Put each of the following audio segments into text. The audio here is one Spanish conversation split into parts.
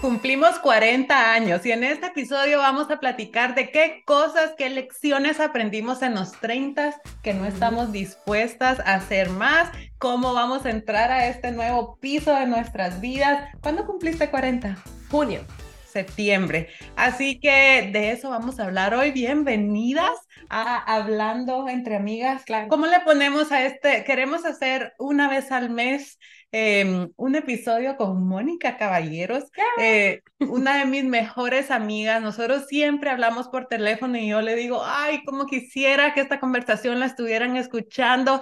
Cumplimos 40 años y en este episodio vamos a platicar de qué cosas, qué lecciones aprendimos en los 30 que no estamos dispuestas a hacer más, cómo vamos a entrar a este nuevo piso de nuestras vidas. ¿Cuándo cumpliste 40? Junio. Septiembre. Así que de eso vamos a hablar hoy. Bienvenidas a Hablando entre Amigas. Claro. ¿Cómo le ponemos a este? Queremos hacer una vez al mes eh, un episodio con Mónica Caballeros, eh, una de mis mejores amigas. Nosotros siempre hablamos por teléfono y yo le digo, ay, cómo quisiera que esta conversación la estuvieran escuchando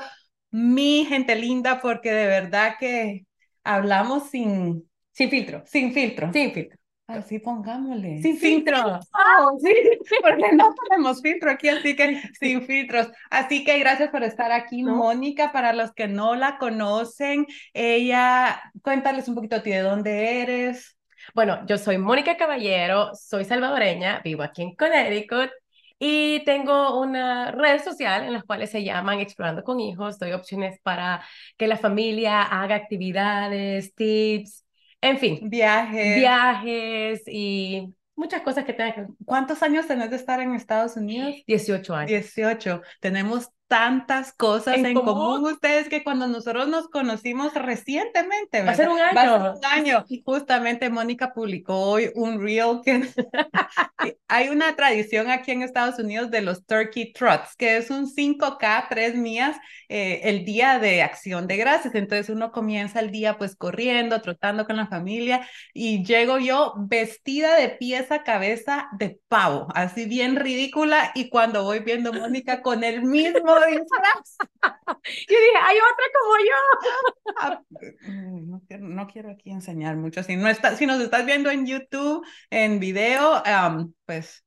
mi gente linda, porque de verdad que hablamos sin, Sin filtro. sin filtro. Sin filtro. Así pongámosle. Sin filtro. Oh, sí, porque no tenemos filtro aquí, así que sin filtros. Así que gracias por estar aquí, No. Mónica. Para los que no la conocen, ella, cuéntales un poquito a ti de dónde eres. Bueno, yo soy Mónica Caballero, soy salvadoreña, vivo aquí en Connecticut y tengo una red social en las cuales se llaman Explorando con Hijos. Doy opciones para que la familia haga actividades, tips, en fin, Viaje. viajes y muchas cosas que tengan que. ¿Cuántos años tenés de estar en Estados Unidos? 18 años. 18. Tenemos tantas cosas en, En común. común. ustedes que cuando nosotros nos conocimos recientemente, Va a ser ¿verdad? un Va a ser año. un año. Justamente Mónica publicó hoy un reel que hay una tradición aquí en Estados Unidos de los turkey trots, que es un 5K, tres mías, eh, el día de acción de gracias. Entonces uno comienza el día pues corriendo, trotando con la familia y llego yo vestida de pies a cabeza de pavo, así bien ridícula y cuando voy viendo a Mónica con el mismo disfraz. Yo dije, hay otra como yo. Ah, mm, No quiero, no quiero aquí enseñar mucho. Si, no está, si nos estás viendo en YouTube, en video, am, pues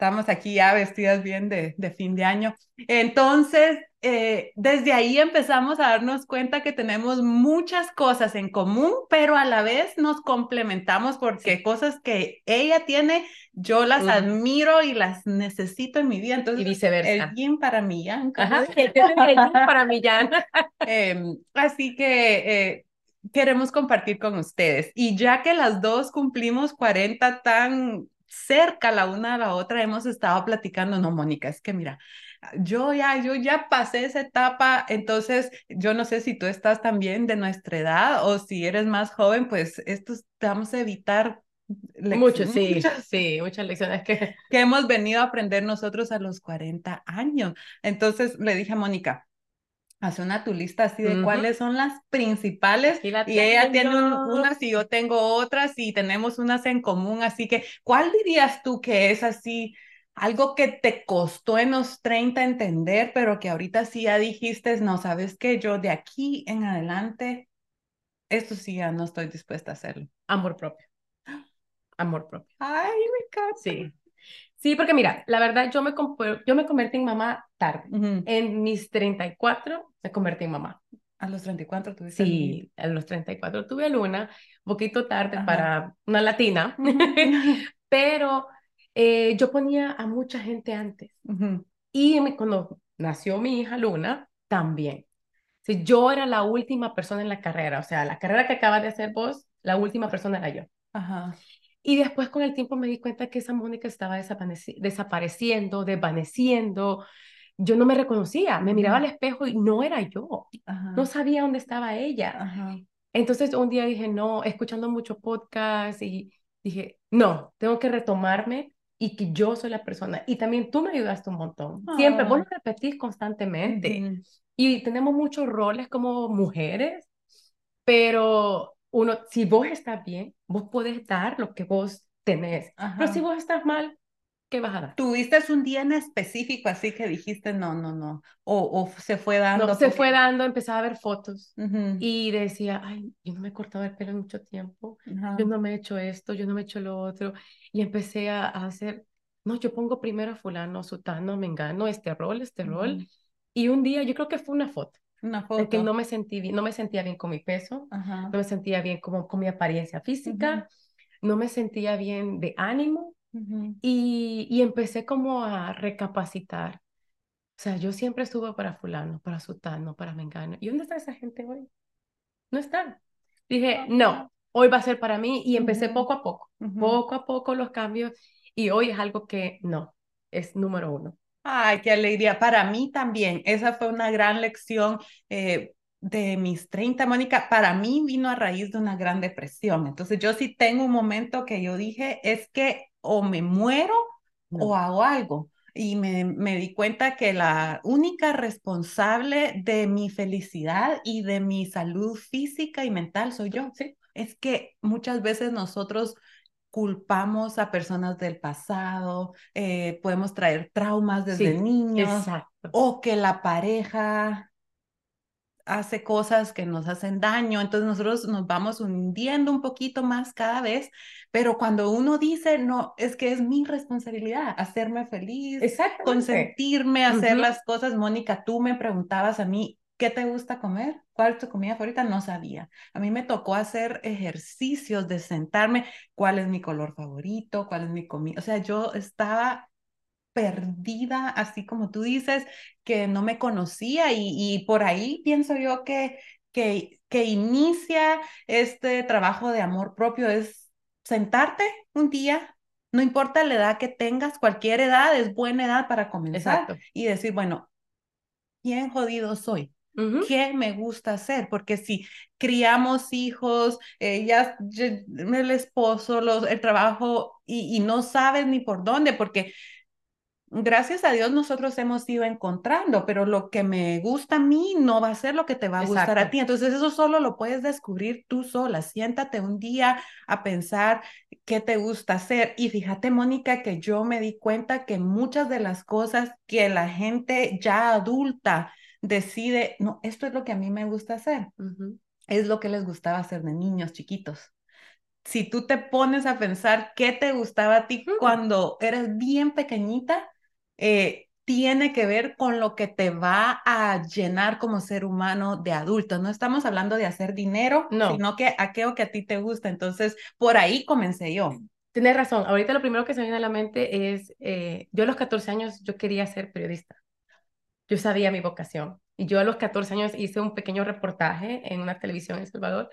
estamos aquí ya vestidas bien de, de fin de año. Entonces, eh, desde ahí empezamos a darnos cuenta que tenemos muchas cosas en común, pero a la vez nos complementamos porque cosas que ella tiene, yo las admiro y las necesito en mi vida. Y Entonces, viceversa. el yin para mí, ya. Ajá, el ella para mí ya. Em, así que eh, queremos compartir con ustedes. Y ya que las dos cumplimos 40 tan cerca la una a la otra, hemos estado platicando, no, Mónica, es que mira, yo ya, yo ya pasé esa etapa, entonces yo no sé si tú estás también de nuestra edad o si eres más joven, pues estos te vamos a evitar Mucho, sí, muchas sí, muchas lecciones que... que hemos venido a aprender nosotros a los 40 años. Entonces le dije a Mónica, hace una tu lista así de Ujú. cuáles son las principales Aquí la y ella tiene un- unas y yo tengo otras y tenemos unas en común, así que ¿cuál dirías tú que es así algo que te costó en los 30 entender, pero que ahorita sí ya dijiste, no, sabes que yo de aquí en adelante, esto sí ya no estoy dispuesta a hacerlo? Amor propio. Amor propio. Ay, me encanta. Sí. Sí, porque mira, la verdad, yo me, yo me convertí en mamá tarde. Ujú. En mis 34 me convertí en mamá. A los 34 tuviste el niño. Sí, a los 34 tuve a Luna, un poquito tarde Ajá. para una latina, pero eh, yo ponía a mucha gente antes. Y mi- cuando nació mi hija Luna, también. Sí, yo era la última persona en la carrera, o sea, la carrera que acabas de hacer vos, la última persona era yo. Ajá. Y después con el tiempo me di cuenta que esa Mónica estaba desapareci- desapareciendo, desvaneciendo. Yo no me reconocía, me miraba al espejo y no era yo, Ajá. no sabía dónde estaba ella. Ajá. Entonces un día dije, no, escuchando mucho podcast y dije, no, tengo que retomarme y que yo soy la persona. Y también tú me ayudaste un montón. Siempre, vos lo repetís constantemente. Y tenemos muchos roles como mujeres, pero uno, si vos estás bien, vos podés dar lo que vos tenés. Pero Ajá. si vos estás mal, ¿qué vas a dar? ¿Tuviste un día en específico así que dijiste no, no, no? O, o se fue dando. No, se fue dando, empezaba a ver fotos y decía, ay, yo no me he cortado el pelo en mucho tiempo, yo no me he hecho esto, yo no me he hecho lo otro. Y empecé a, a hacer, no, yo pongo primero a fulano, sutano, mengano, este rol, este rol. Y un día, yo creo que fue una foto, Una que no me sentí no me sentía bien con mi peso, Ajá. no me sentía bien como con mi apariencia física, no me sentía bien de ánimo y, y empecé como a recapacitar. O sea, yo siempre estuve para fulano, para sutano, para mengano. ¿Y dónde está esa gente hoy? No están. Dije, no, hoy va a ser para mí y empecé poco a poco, poco a poco los cambios y hoy es algo que no, es número uno. Ay, qué alegría. Para mí también, esa fue una gran lección eh, de mis 30, Mónica. Para mí vino a raíz de una gran depresión. Entonces yo sí tengo un momento que yo dije, es que o me muero No. o hago algo. Y me, me di cuenta que la única responsable de mi felicidad y de mi salud física y mental soy yo. Sí, Es que muchas veces nosotros culpamos a personas del pasado, eh, podemos traer traumas desde sí, niños exacto. o que la pareja hace cosas que nos hacen daño, entonces nosotros nos vamos hundiendo un poquito más cada vez, pero cuando uno dice, no, es que es mi responsabilidad hacerme feliz, consentirme, hacer Ujú. las cosas. Mónica, tú me preguntabas a mí, ¿qué te gusta comer? ¿Cuál es tu comida favorita? No sabía. A mí me tocó hacer ejercicios de sentarme, cuál es mi color favorito, cuál es mi comida. O sea, yo estaba perdida, así como tú dices, que no me conocía y, y por ahí pienso yo que, que, que inicia este trabajo de amor propio es sentarte un día, no importa la edad que tengas, cualquier edad es buena edad para comenzar Exacto. y decir, bueno, ¿quién jodido soy? ¿Qué me gusta hacer? Porque si criamos hijos, eh, ya, ya- el esposo, los, el trabajo y, y no sabes ni por dónde, porque gracias a Dios nosotros hemos ido encontrando, pero lo que me gusta a mí no va a ser lo que te va a gustar a ti. Entonces eso solo lo puedes descubrir tú sola. Siéntate un día a pensar qué te gusta hacer. Y fíjate, Mónica, que yo me di cuenta que muchas de las cosas que la gente ya adulta decide, no, esto es lo que a mí me gusta hacer, es lo que les gustaba hacer de niños chiquitos si tú te pones a pensar qué te gustaba a ti cuando eres bien pequeñita, eh, tiene que ver con lo que te va a llenar como ser humano de adulto. No estamos hablando de hacer dinero, No. sino que aquello que a ti te gusta. Entonces, por ahí comencé yo. Tienes razón. Ahorita lo primero que se me viene a la mente es, eh, yo a los 14 años yo quería ser periodista. Yo sabía mi vocación. Y yo a los 14 años hice un pequeño reportaje en una televisión en El Salvador.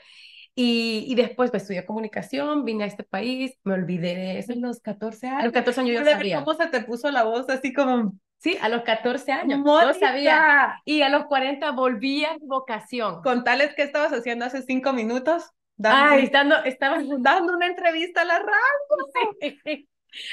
Y, y después pues, estudié comunicación, vine a este país, me olvidé de eso. A los 14 A años. los 14 años yo sabía. ¿Cómo se te puso la voz así como, Sí, a los 14 años yo sabía. Mónica, Y a los 40 volví a mi vocación. contales qué estabas haciendo hace cinco minutos? Dando, Ay, estando, estaba... dando una entrevista a la radio. Sí.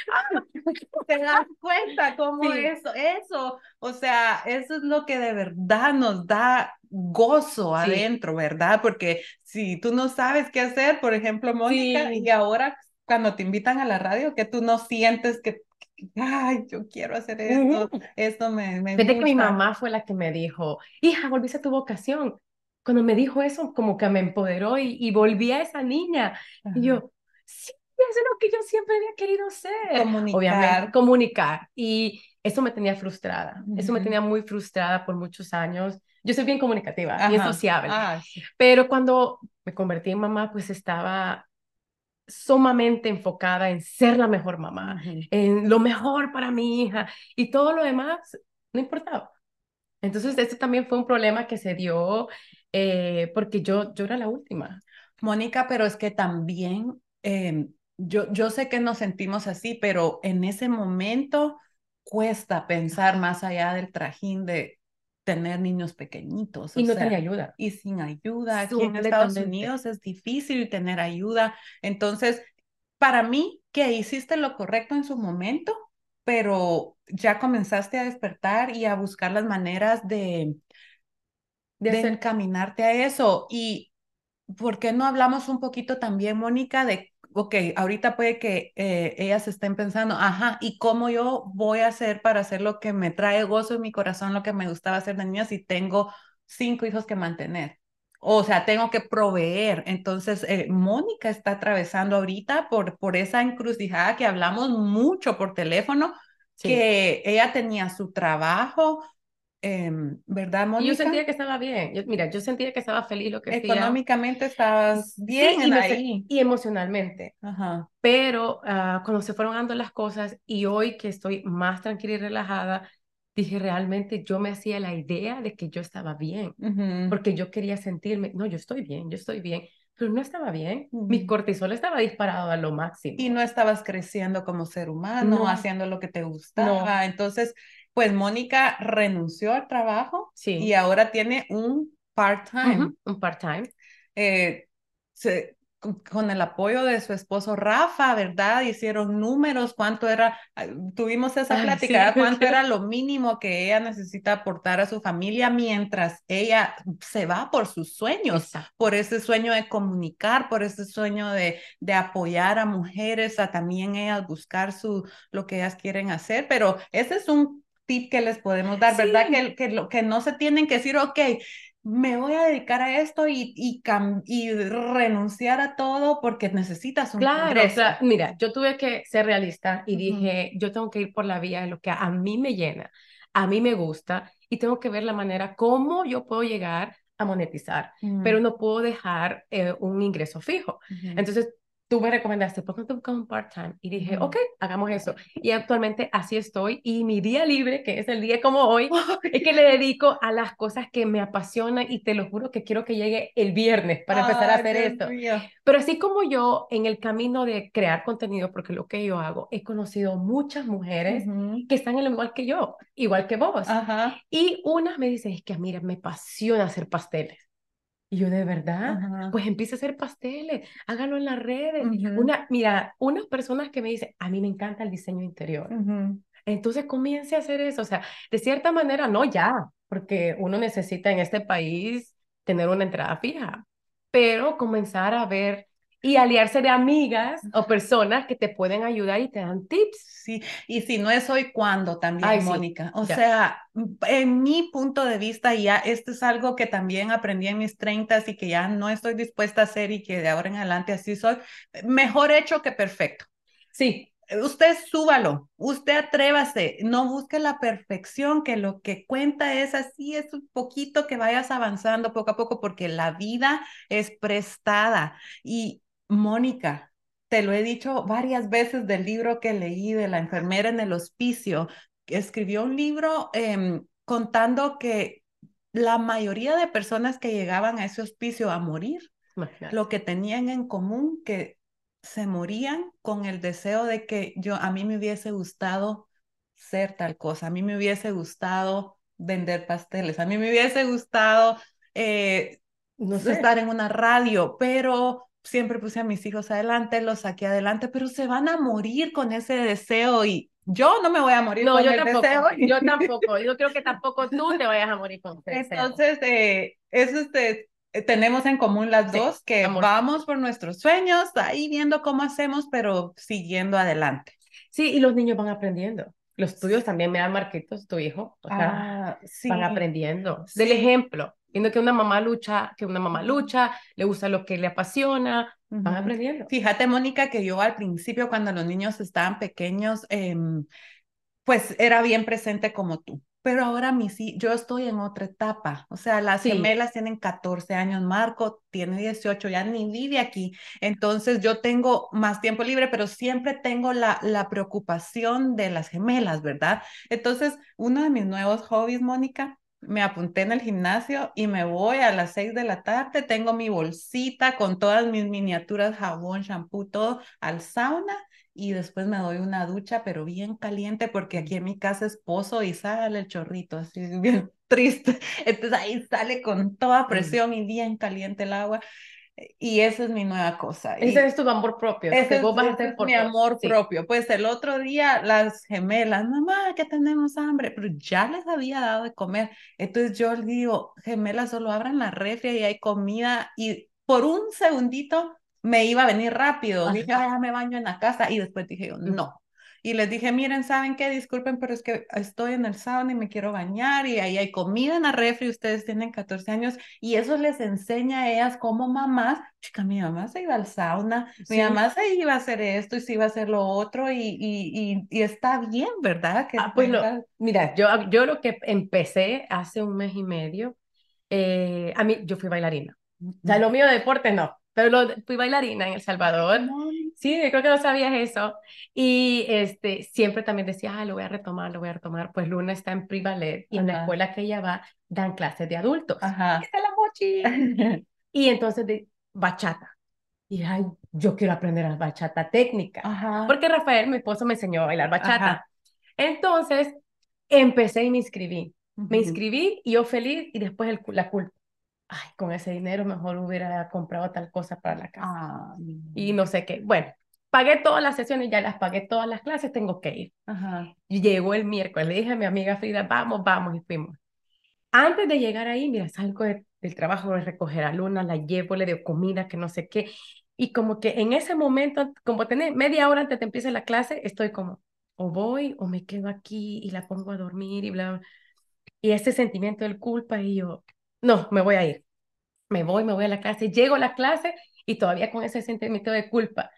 te das cuenta cómo Sí. eso, eso, o sea, eso es lo que de verdad nos da gozo Sí. adentro, ¿verdad? Porque si tú no sabes qué hacer, por ejemplo, Mónica, Sí. y ahora cuando te invitan a la radio, que tú no sientes que, ay, yo quiero hacer esto, esto me, me Fíjate que mi mamá fue la que me dijo, hija, volviste a tu vocación. Cuando me dijo eso, como que me empoderó y, y volví a esa niña. Ajá. Y yo, sí, es lo que yo siempre había querido ser. Comunicar. Obviamente, comunicar. Y eso me tenía frustrada. Eso me tenía muy frustrada por muchos años. Yo soy bien comunicativa, bien Ajá. sociable. Ah, sí. Pero cuando me convertí en mamá, pues estaba sumamente enfocada en ser la mejor mamá, Ujú. en lo mejor para mi hija y todo lo demás no importaba. Entonces, este también fue un problema que se dio eh, porque yo, yo era la última. Mónica, pero es que también eh, yo, yo sé que nos sentimos así, pero en ese momento cuesta pensar más allá del trajín de tener niños pequeñitos. Y o no sea, tenía ayuda. y sin ayuda. Aquí en Estados. Unidos es difícil tener ayuda. Entonces, para mí, que hiciste lo correcto en su momento, pero ya comenzaste a despertar y a buscar las maneras de, De encaminarte a eso. Y ¿por qué no hablamos un poquito también, Mónica, de, ok, ahorita puede que eh, ellas estén pensando, ajá, ¿y cómo yo voy a hacer para hacer lo que me trae gozo en mi corazón, lo que me gustaba hacer de niña si tengo cinco hijos que mantener? O sea, tengo que proveer. Entonces, eh, Mónica está atravesando ahorita por, por esa encrucijada que hablamos mucho por teléfono, Sí. que ella tenía su trabajo, em, ¿verdad, Mónica? yo sentía que estaba bien. Yo- mira, yo sentía que estaba feliz lo que. Económicamente estabas Sí, bien y, ahí. y emocionalmente. Ajá. Pero ah, cuando se fueron dando las cosas y hoy que estoy más tranquila y relajada, dije realmente yo me hacía la idea de que yo estaba bien, porque yo quería sentirme, no, yo estoy bien, yo estoy bien, pero no estaba bien. Mi cortisol estaba disparado a lo máximo. Y no estabas creciendo como ser humano, haciendo lo que te gustaba. Entonces, pues Mónica renunció al trabajo sí. y ahora tiene un part-time. Un part-time. Eh, con el apoyo de su esposo Rafa, ¿verdad? Hicieron números, cuánto era, tuvimos esa plática, cuánto era lo mínimo que ella necesita aportar a su familia mientras ella se va por sus sueños, por ese sueño de comunicar, por ese sueño de, de apoyar a mujeres, a también ellas buscar su, lo que ellas quieren hacer, pero ese es un tip que les podemos dar, ¿verdad? Que, que, lo, que no se tienen que decir, ok, me voy a dedicar a esto y, y, y renunciar a todo porque necesitas un claro, mira, yo tuve que ser realista y dije, yo tengo que ir por la vía de lo que a mí me llena, a mí me gusta y tengo que ver la manera cómo yo puedo llegar a monetizar, pero no puedo dejar eh, un ingreso fijo. Entonces, tú me recomendaste, ¿por qué no te buscas un part-time? Y dije, ok, hagamos eso. Y actualmente así estoy. Y mi día libre, que es el día como hoy, es que le dedico a las cosas que me apasionan y te lo juro que quiero que llegue el viernes para empezar a hacer esto. Pero así como yo, en el camino de crear contenido, porque lo que yo hago, he conocido muchas mujeres que están en lo igual que yo, igual que vos. Y unas me dicen, es que mira, me apasiona hacer pasteles. Y yo, ¿de verdad? Pues empieza a hacer pasteles, hágalo en las redes. Una, mira, unas personas que me dicen, a mí me encanta el diseño interior. Entonces comience a hacer eso. O sea, de cierta manera, no ya, porque uno necesita en este país tener una entrada fija, pero comenzar a ver y aliarse de amigas o personas que te pueden ayudar y te dan tips. Sí, y si no es hoy, ¿cuándo también, Mónica? O sea, en mi punto de vista, ya esto es algo que también aprendí en mis treintas y que ya no estoy dispuesta a hacer y que de ahora en adelante así soy, mejor hecho que perfecto. Sí, usted súbalo, usted atrévase, no busque la perfección, que lo que cuenta es así, es un poquito que vayas avanzando poco a poco, porque la vida es prestada y Mónica, te lo he dicho varias veces del libro que leí de la enfermera en el hospicio, que escribió un libro em, contando que la mayoría de personas que llegaban a ese hospicio a morir, lo que tenían en común que se morían con el deseo de que yo a mí me hubiese gustado ser tal cosa, a mí me hubiese gustado vender pasteles, a mí me hubiese gustado eh, no estar en una radio, pero siempre puse a mis hijos adelante, los saqué adelante, pero se van a morir con ese deseo y yo no me voy a morir no, con yo el tampoco, deseo. Yo tampoco, yo creo que tampoco tú te vayas a morir con ese Entonces, eh, eso este, tenemos en común las dos, que vamos por nuestros sueños, ahí viendo cómo hacemos, pero siguiendo adelante. Sí, y los niños van aprendiendo. Los tuyos también me dan marquitos, tu hijo, o sea, ah, van aprendiendo. Del ejemplo, viendo que una mamá lucha, que una mamá lucha, le gusta lo que le apasiona, van aprendiendo. Fíjate, Mónica, que yo al principio, cuando los niños estaban pequeños, em, pues era bien presente como tú. Pero ahora mi sí, yo estoy en otra etapa. O sea, las gemelas tienen 14 años, Marco tiene 18, ya ni vive aquí. Entonces yo tengo más tiempo libre, pero siempre tengo la, la preocupación de las gemelas, ¿verdad? Entonces, uno de mis nuevos hobbies, Mónica, me apunté en el gimnasio y me voy a las seis de la tarde, tengo mi bolsita con todas mis miniaturas, jabón, shampoo, todo al sauna y después me doy una ducha, pero bien caliente porque aquí en mi casa es pozo y sale el chorrito, así bien triste. Entonces ahí sale con toda presión y bien caliente el agua. Y esa es mi nueva cosa. Ese es tu amor propio. Ese es, mi amor propio. Pues el otro día las gemelas, mamá, que tenemos hambre, pero ya les había dado de comer. Entonces yo les digo, gemelas, solo abran la refri y hay comida. Y por un segundito me iba a venir rápido. Dije, ya me baño en la casa. Y después dije, no, y les dije, miren, ¿saben qué? Disculpen, pero es que estoy en el sauna y me quiero bañar y ahí hay comida en la refri, ustedes tienen 14 años y eso les enseña a ellas como mamás, chica, mi mamá se iba al sauna, mi mamá se iba a hacer esto y se iba a hacer lo otro y, y, y, está bien, ¿verdad? Que ah, pues mira, yo, yo lo que empecé hace un mes y medio, eh, a mí, yo fui bailarina. O sea, lo mío de deporte no, pero lo, fui bailarina en El Salvador. Sí, creo que no sabías eso. Y este, siempre también decía, ah, lo voy a retomar, lo voy a retomar. Pues Luna está en Privalet y en la escuela que ella va dan clases de adultos. Ajá. Está la mochi. y entonces bachata. Y ay, yo quiero aprender a bachata técnica. Ajá. Porque Rafael, mi esposo, me enseñó a bailar bachata. Ajá. Entonces, empecé y me inscribí. Me inscribí y yo feliz y después el, la culpa. Ay, con ese dinero mejor hubiera comprado tal cosa para la casa. Ah, Y no sé qué. Bueno, pagué todas las sesiones, ya las pagué todas las clases, tengo que ir. Ajá. Y llegó el miércoles, le dije a mi amiga Frida, vamos, vamos, y fuimos. Antes de llegar ahí, mira, salgo de- del trabajo de recoger a Luna, la llevo, le doy comida, que no sé qué. Y como que en ese momento, como tener media hora antes de empezar la clase, estoy como, o voy o me quedo aquí y la pongo a dormir y bla, bla. Y ese sentimiento de culpa y yo, no, me voy a ir. Me voy, me voy a la clase, llego a la clase y todavía con ese sentimiento de culpa.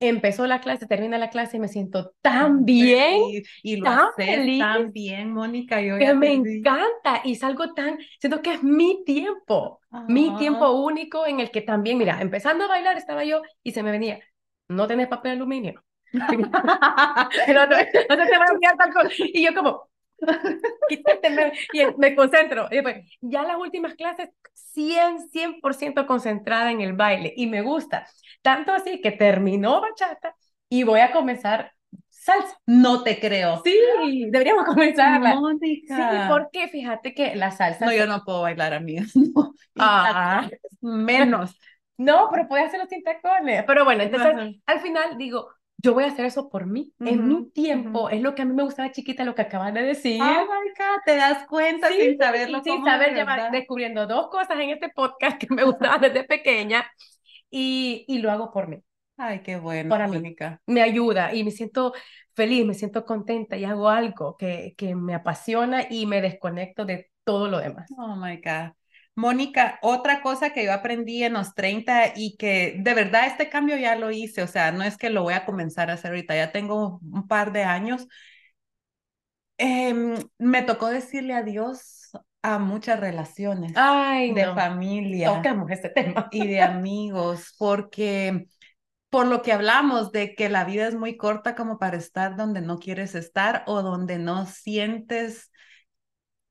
Empezó la clase, termina la clase y me siento tan bien Feliz. Y lo tan haces feliz. tan bien, Mónica. Yo que me encanta y salgo tan, siento que es mi tiempo, mi Ajá. tiempo único en el que también, mira, empezando a bailar estaba yo y se me venía, no tenés papel aluminio. Otro, no se te va a tal cosa. Y yo como, y me concentro. Y después, ya las últimas clases, 100, 100% concentrada en el baile y me gusta. Tanto así que terminó bachata y voy a comenzar salsa. No te creo. Sí, deberíamos comenzarla. Sí, Mónica. porque fíjate que la salsa... No, yo no puedo bailar, amigas. No. Ah. menos. No, pero puedes hacerlo sin tacones. Pero bueno, entonces Ajá. al final digo, yo voy a hacer eso por mí, es mi Ujú, tiempo, ujú. es lo que a mí me gustaba chiquita, lo que acabas de decir. Oh my God, te das cuenta Sí, sin saberlo sin saber llevar, descubriendo dos cosas en este podcast que me gustaban desde pequeña y, y lo hago por mí. Ay, qué bueno, Para mí. Mónica. Me ayuda y me siento feliz, me siento contenta y hago algo que, que me apasiona y me desconecto de todo lo demás. Oh my God. Mónica, otra cosa que yo aprendí en los 30 y que de verdad este cambio ya lo hice, o sea, no es que lo voy a comenzar a hacer ahorita, ya tengo un par de años. Em, me tocó decirle adiós a muchas relaciones Ay, de no, familia tocamos este tema. y de amigos, porque por lo que hablamos de que la vida es muy corta como para estar donde no quieres estar o donde no sientes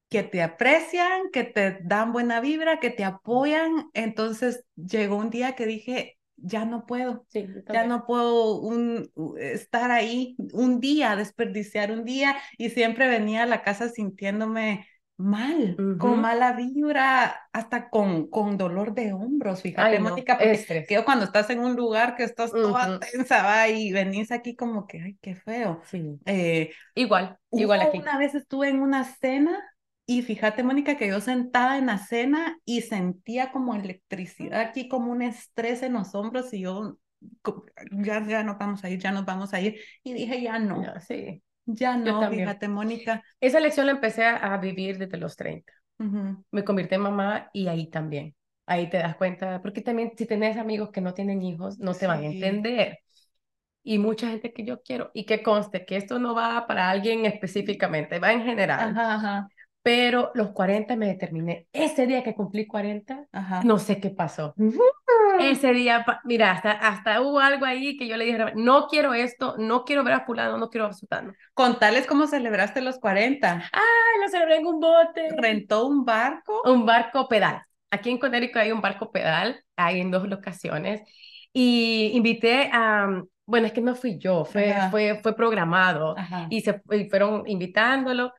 que te aprecian, que te dan buena vibra, que te apoyan. Entonces llegó un día que dije, ya no puedo, Sí, ya no puedo un, estar ahí un día, desperdiciar un día y siempre venía a la casa sintiéndome mal, con Ujú. mala vibra, hasta con, con dolor de hombros, fíjate, Ay, no, Mónica, porque que cuando estás en un lugar que estás toda Ujú. tensa, va, y venís aquí como que, ay, qué feo. Sí. Eh, Igual, igual aquí. Una vez estuve en una cena y fíjate, Mónica, que yo sentada en la cena y sentía como electricidad aquí, como un estrés en los hombros y yo, ya, ya nos vamos a ir, ya nos vamos a ir. Y dije, ya no, Ya, sí. ya no, fíjate, Mónica. Esa lección la empecé a, a vivir desde los 30. Ujú. Me convertí en mamá y ahí también. Ahí te das cuenta, porque también si tenés amigos que no tienen hijos, no te van a Sí. entender. Y mucha gente que yo quiero, y que conste que esto no va para alguien específicamente, va en general. Ajá, ajá, Pero los 40 me determiné. Ese día que cumplí 40, ajá. no sé qué pasó. Ese día, mira, hasta, hasta hubo algo ahí que yo le dije, no quiero esto, no quiero ver a fulano, no quiero ver a sultano. Contales cómo celebraste los 40. Ay, lo celebré en un bote. ¿Rentó un barco? Un barco pedal. Aquí en Connecticut hay un barco pedal, hay en dos locaciones. Y invité a, bueno, es que no fui yo, fue, Ajá. fue, fue programado Ajá. y se y fueron invitándolo.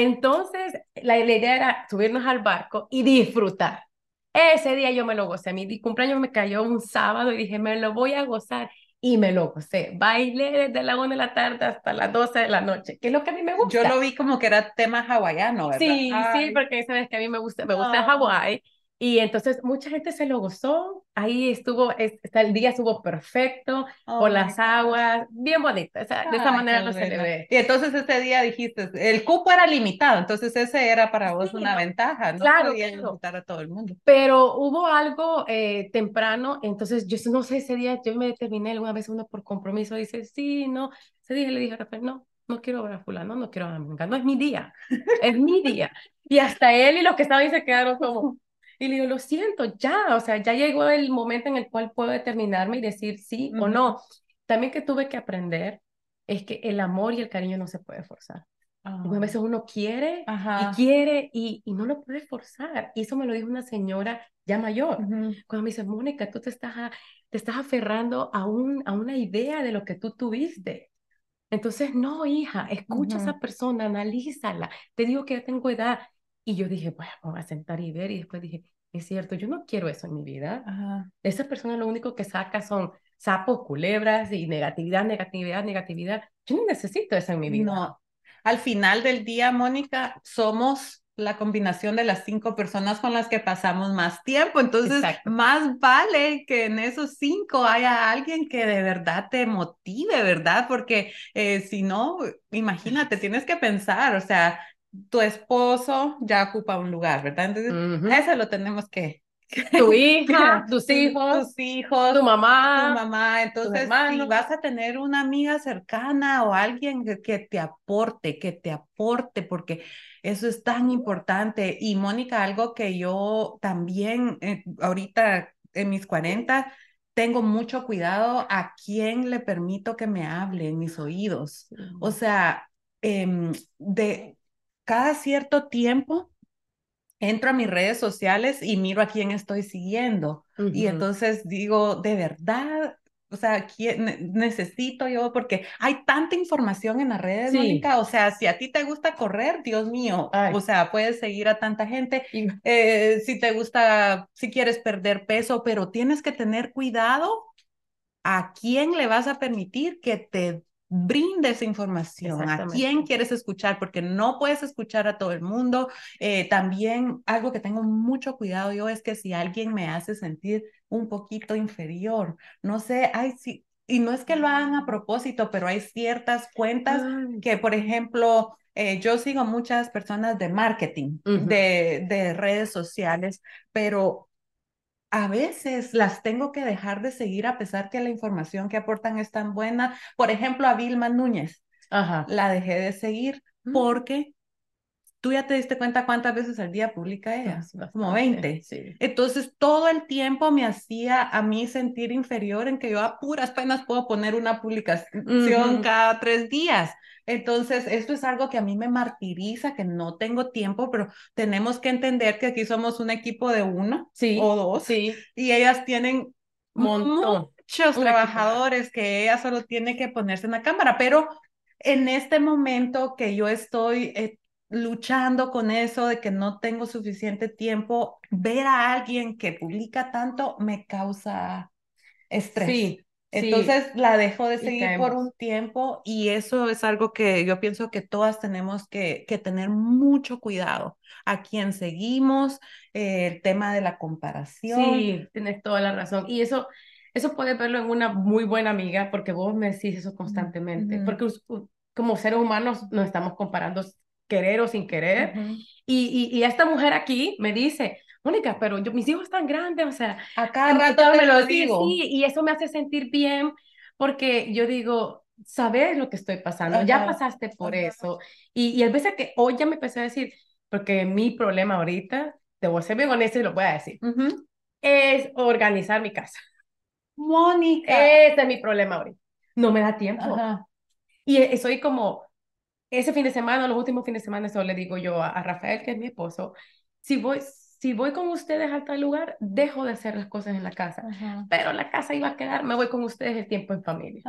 Entonces, la, la idea era subirnos al barco y disfrutar. Ese día yo me lo gocé. Mi cumpleaños me cayó un sábado y dije, me lo voy a gozar. Y me lo gocé. Bailé desde la 1 de la tarde hasta las 12 de la noche, que es lo que a mí me gusta. Yo lo vi como que era tema hawaiano, ¿verdad? Sí, sí, porque sabes que a mí me gusta, me gusta Ah. Hawái. Y entonces mucha gente se lo gozó. Ahí estuvo, es- está- el día estuvo perfecto, oh por my las aguas, bien bonito. O sea, de esa manera lo celebré. Y entonces ese día dijiste, el cupo era limitado, entonces ese era para vos Sí, una no, ventaja, no claro, claro. invitar a todo el mundo. Pero hubo algo eh, temprano, entonces yo no sé, ese día yo me determiné, alguna vez uno por compromiso dice, sí, no. Ese día le dije a Rafael, no, no quiero ver a fulano, no quiero ver a Mengano, no es mi día, es mi día. Y hasta él y los que estaban ahí se quedaron como, y le digo, lo siento, ya, o sea, ya llegó el momento en el cual puedo determinarme y decir sí o Ujú. no. También que tuve que aprender es que el amor y el cariño no se puede forzar. Porque a veces uno quiere y Ajá. quiere y, y no lo puede forzar. Y eso me lo dijo una señora ya mayor. Cuando me dice, Mónica, tú te estás, te estás aferrando a, un, a una idea de lo que tú tuviste. Entonces, no, hija, escucha a esa persona, analízala. Te digo que ya tengo edad. Y yo dije, me voy a sentar y ver. Y después dije, es cierto, yo no quiero eso en mi vida. Esa persona lo único que saca son sapos, culebras y negatividad, negatividad, negatividad. Yo no necesito eso en mi vida. No. Al final del día, Mónica, somos la combinación de las cinco personas con las que pasamos más tiempo. Entonces, más vale que en esos cinco haya alguien que de verdad te motive, ¿verdad? Porque eh, si no, imagínate, tienes que pensar, o sea, tu esposo ya ocupa un lugar, ¿verdad? Entonces, eso lo tenemos que, tu hija, tus hijos, tus hijos, tu mamá, tu mamá. Entonces, si vas a tener una amiga cercana o alguien que, te aporte, que te aporte, porque eso es tan importante. Y Mónica, algo que yo también eh, ahorita en mis 40 tengo mucho cuidado a quién le permito que me hable en mis oídos. O sea, em, de cada cierto tiempo entro a mis redes sociales y miro a quién estoy siguiendo. Y entonces digo, de verdad, o sea, ¿quién, necesito yo, porque hay tanta información en las redes, Mónica, o sea, si a ti te gusta correr, Dios mío, o sea, puedes seguir a tanta gente, eh, si te gusta, si quieres perder peso, pero tienes que tener cuidado a quién le vas a permitir que te brinde esa información, a quién quieres escuchar, porque no puedes escuchar a todo el mundo. Eh, también algo que tengo mucho cuidado yo es que si alguien me hace sentir un poquito inferior, no sé, ay, sí, y no es que lo hagan a propósito, pero hay ciertas cuentas que, por ejemplo, eh, yo sigo muchas personas de marketing, de, de redes sociales, pero a veces las tengo que dejar de seguir a pesar que la información que aportan es tan buena. Por ejemplo, a Vilma Núñez, Ajá. la dejé de seguir mm. porque tú ya te diste cuenta cuántas veces al día publica ella, como 20. Entonces, todo el tiempo me hacía a mí sentir inferior en que yo a puras penas puedo poner una publicación cada tres días. Entonces, esto es algo que a mí me martiriza, que no tengo tiempo, pero tenemos que entender que aquí somos un equipo de uno sí, o dos. Sí. Y ellas tienen muchos trabajadores que ella solo tiene que ponerse en la cámara, pero en este momento que yo estoy eh, luchando con eso de que no tengo suficiente tiempo, ver a alguien que publica tanto me causa estrés. Sí, entonces la dejo de seguir por un tiempo y eso es algo que yo pienso que todas tenemos que, que tener mucho cuidado a quién seguimos, eh, el tema de la comparación. Sí, tienes toda la razón. Y eso, eso puedes verlo en una muy buena amiga porque vos me decís eso constantemente, porque como seres humanos nos estamos comparando querer o sin querer. y, y, y esta mujer aquí me dice, Mónica, pero yo, mis hijos están grandes, o sea, a cada rato me lo digo. Sí, y eso me hace sentir bien porque yo digo, sabes lo que estoy pasando, ya pasaste por eso. Y, y a veces que hoy ya me empecé a decir, porque mi problema ahorita, te voy a ser bien honesta y lo voy a decir, es organizar mi casa. Mónica. Ese es mi problema ahorita. No me da tiempo. Y e, soy como, ese fin de semana, los últimos fines de semana, eso le digo yo a, a Rafael, que es mi esposo, si voy, si voy con ustedes a tal lugar, dejo de hacer las cosas en la casa, pero la casa iba a quedar, me voy con ustedes el tiempo en familia.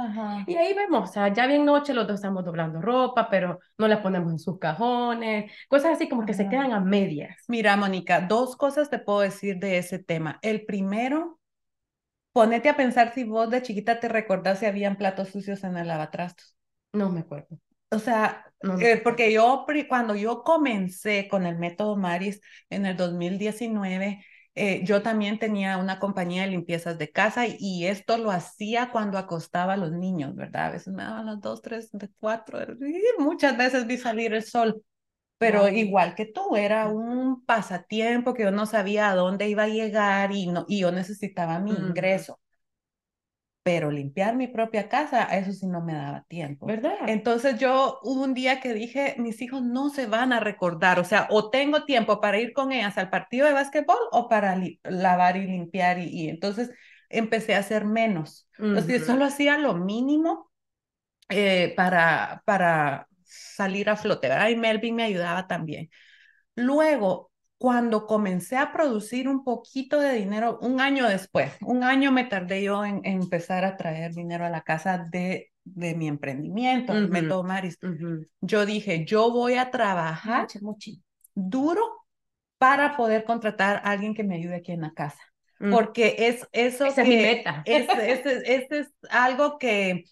Y ahí vemos, o sea, ya bien noche los dos estamos doblando ropa, pero no la ponemos en sus cajones, cosas así como que se quedan a medias. Mira, Mónica, dos cosas te puedo decir de ese tema. El primero, ponete a pensar si vos de chiquita te recordás si habían platos sucios en el lavatrastos. No me acuerdo. O sea, eh, porque yo cuando yo comencé con el método Maris en el 2019, eh, yo también tenía una compañía de limpiezas de casa y, esto lo hacía cuando acostaba a los niños, ¿verdad? A veces me daban las dos, tres, cuatro, y muchas veces vi salir el sol. Pero igual que tú, era un pasatiempo que yo no sabía a dónde iba a llegar y, no, y yo necesitaba mi ingreso pero limpiar mi propia casa, eso sí no me daba tiempo. ¿Verdad? Entonces yo hubo un día que dije, mis hijos no se van a recordar, o sea, o tengo tiempo para ir con ellas al partido de básquetbol o para lavar y limpiar y, entonces empecé a hacer menos. Entonces solo hacía lo mínimo eh, para, para salir a flote, ¿verdad? Y Melvin me ayudaba también. Luego, cuando comencé a producir un poquito de dinero, un año después, un año me tardé yo en, empezar a traer dinero a la casa de, de mi emprendimiento, uh Método Maris. Yo dije, yo voy a trabajar duro para poder contratar a alguien que me ayude aquí en la casa. Mm. Porque es eso Esa es mi meta. Es, es, es algo que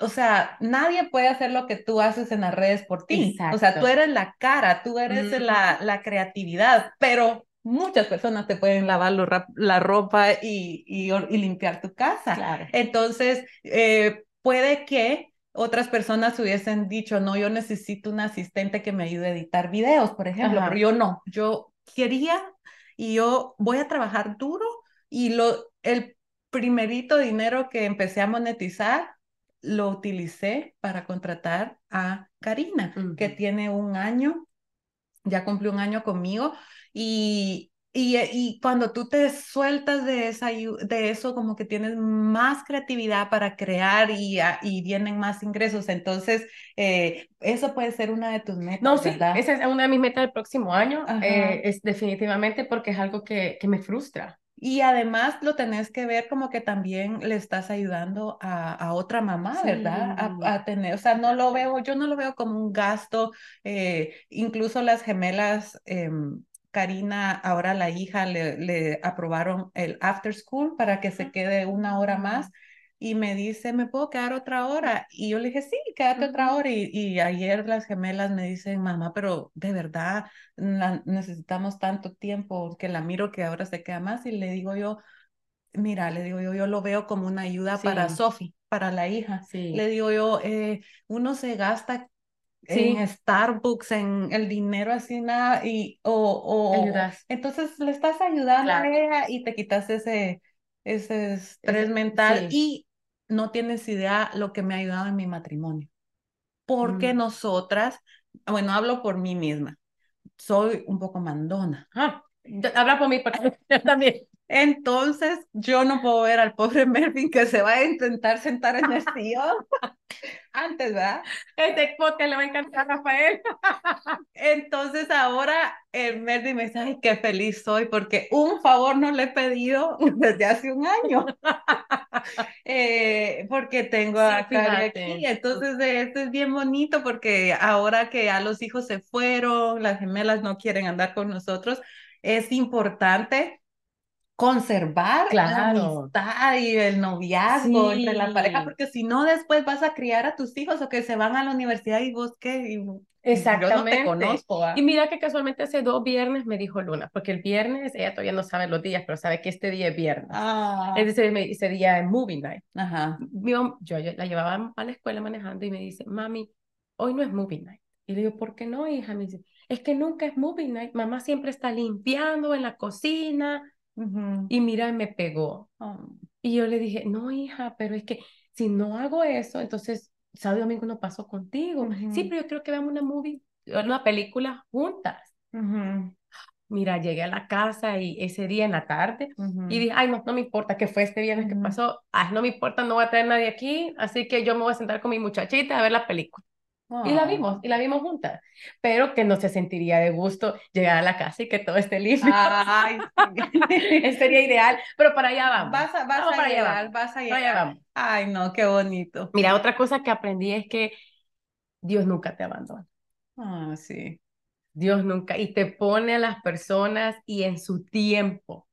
o sea, nadie puede hacer lo que tú haces en las redes por ti. O sea, tú eres la cara, tú eres la, la, creatividad, pero muchas personas te pueden lavar la ropa y, y, limpiar tu casa. Entonces, eh, puede que otras personas hubiesen dicho, no, yo necesito un asistente que me ayude a editar videos, por ejemplo, pero yo no, yo quería y yo voy a trabajar duro y lo, el primerito dinero que empecé a monetizar lo utilicé para contratar a Karina, que tiene un año, ya cumplió un año conmigo y, y, y, cuando tú te sueltas de, esa, de eso, como que tienes más creatividad para crear y, y vienen más ingresos. Entonces, eh, eso puede ser una de tus metas. No, sí, esa es una de mis metas del próximo año. Eh, es definitivamente porque es algo que, que me frustra. Y además lo tenés que ver como que también le estás ayudando a, a otra mamá, ¿verdad? A, tener, o sea, no lo veo, yo no lo veo como un gasto, eh, incluso las gemelas, em, Karina, ahora la hija, le, le aprobaron el after school para que se quede una hora más y me dice, ¿me puedo quedar otra hora? Y yo le dije, sí, quédate otra hora. Y, y, ayer las gemelas me dicen, mamá, pero de verdad necesitamos tanto tiempo que la miro que ahora se queda más. Y le digo yo, mira, le digo yo, yo lo veo como una ayuda para Sophie, para la hija. Sí. Le digo yo, eh, uno se gasta en Starbucks, en el dinero así nada, y o, o entonces le estás ayudando a ella y te quitas ese, ese estrés mental y no tienes idea lo que me ha ayudado en mi matrimonio. Porque mm. nosotras, bueno, hablo por mí misma, soy un poco mandona. Ah, habla por mí, porque yo también. Entonces, yo no puedo ver al pobre Melvin que se va a intentar sentar en el sillón antes, ¿verdad? Este podcast le va a encantar a Rafael. Entonces, ahora el Melvin me dice, ay, qué feliz soy porque un favor no le he pedido desde hace un año. eh, porque tengo a Cari aquí. Entonces, esto es bien bonito porque ahora que ya los hijos se fueron, las gemelas no quieren andar con nosotros, es importante conservar la amistad y el noviazgo entre la pareja, porque si no después vas a criar a tus hijos o que se van a la universidad y vos qué, Exactamente. Yo no te conozco. Y mira que casualmente hace dos viernes me dijo Luna, porque el viernes ella todavía no sabe los días, pero sabe que este día es viernes. Ah. Ese, ese día es movie night. Ajá. yo, yo, la llevaba a la escuela manejando y me dice, mami, hoy no es movie night. Y le digo, ¿por qué no, hija? Me dice, es que nunca es movie night. Mamá siempre está limpiando en la cocina, y mira, me pegó. Oh. Y yo le dije, no, hija, pero es que si no hago eso, entonces sábado y domingo no paso contigo. Sí, pero yo creo que veamos una movie, una película juntas. Mira, llegué a la casa y ese día en la tarde y dije, ay, no, no me importa que fue este viernes que pasó, ay, no me importa, no voy a tener nadie aquí, así que yo me voy a sentar con mi muchachita a ver la película. Y la vimos, y la vimos juntas, pero que no se sentiría de gusto llegar a la casa y que todo esté limpio. Ay, sería ideal, pero para allá vamos. Vas a, vas a llegar, vas a llegar. vamos. Ay, no, qué bonito. Mira, otra cosa que aprendí es que Dios nunca te abandona. Ah, sí. Dios nunca, y te pone a las personas y en su tiempo,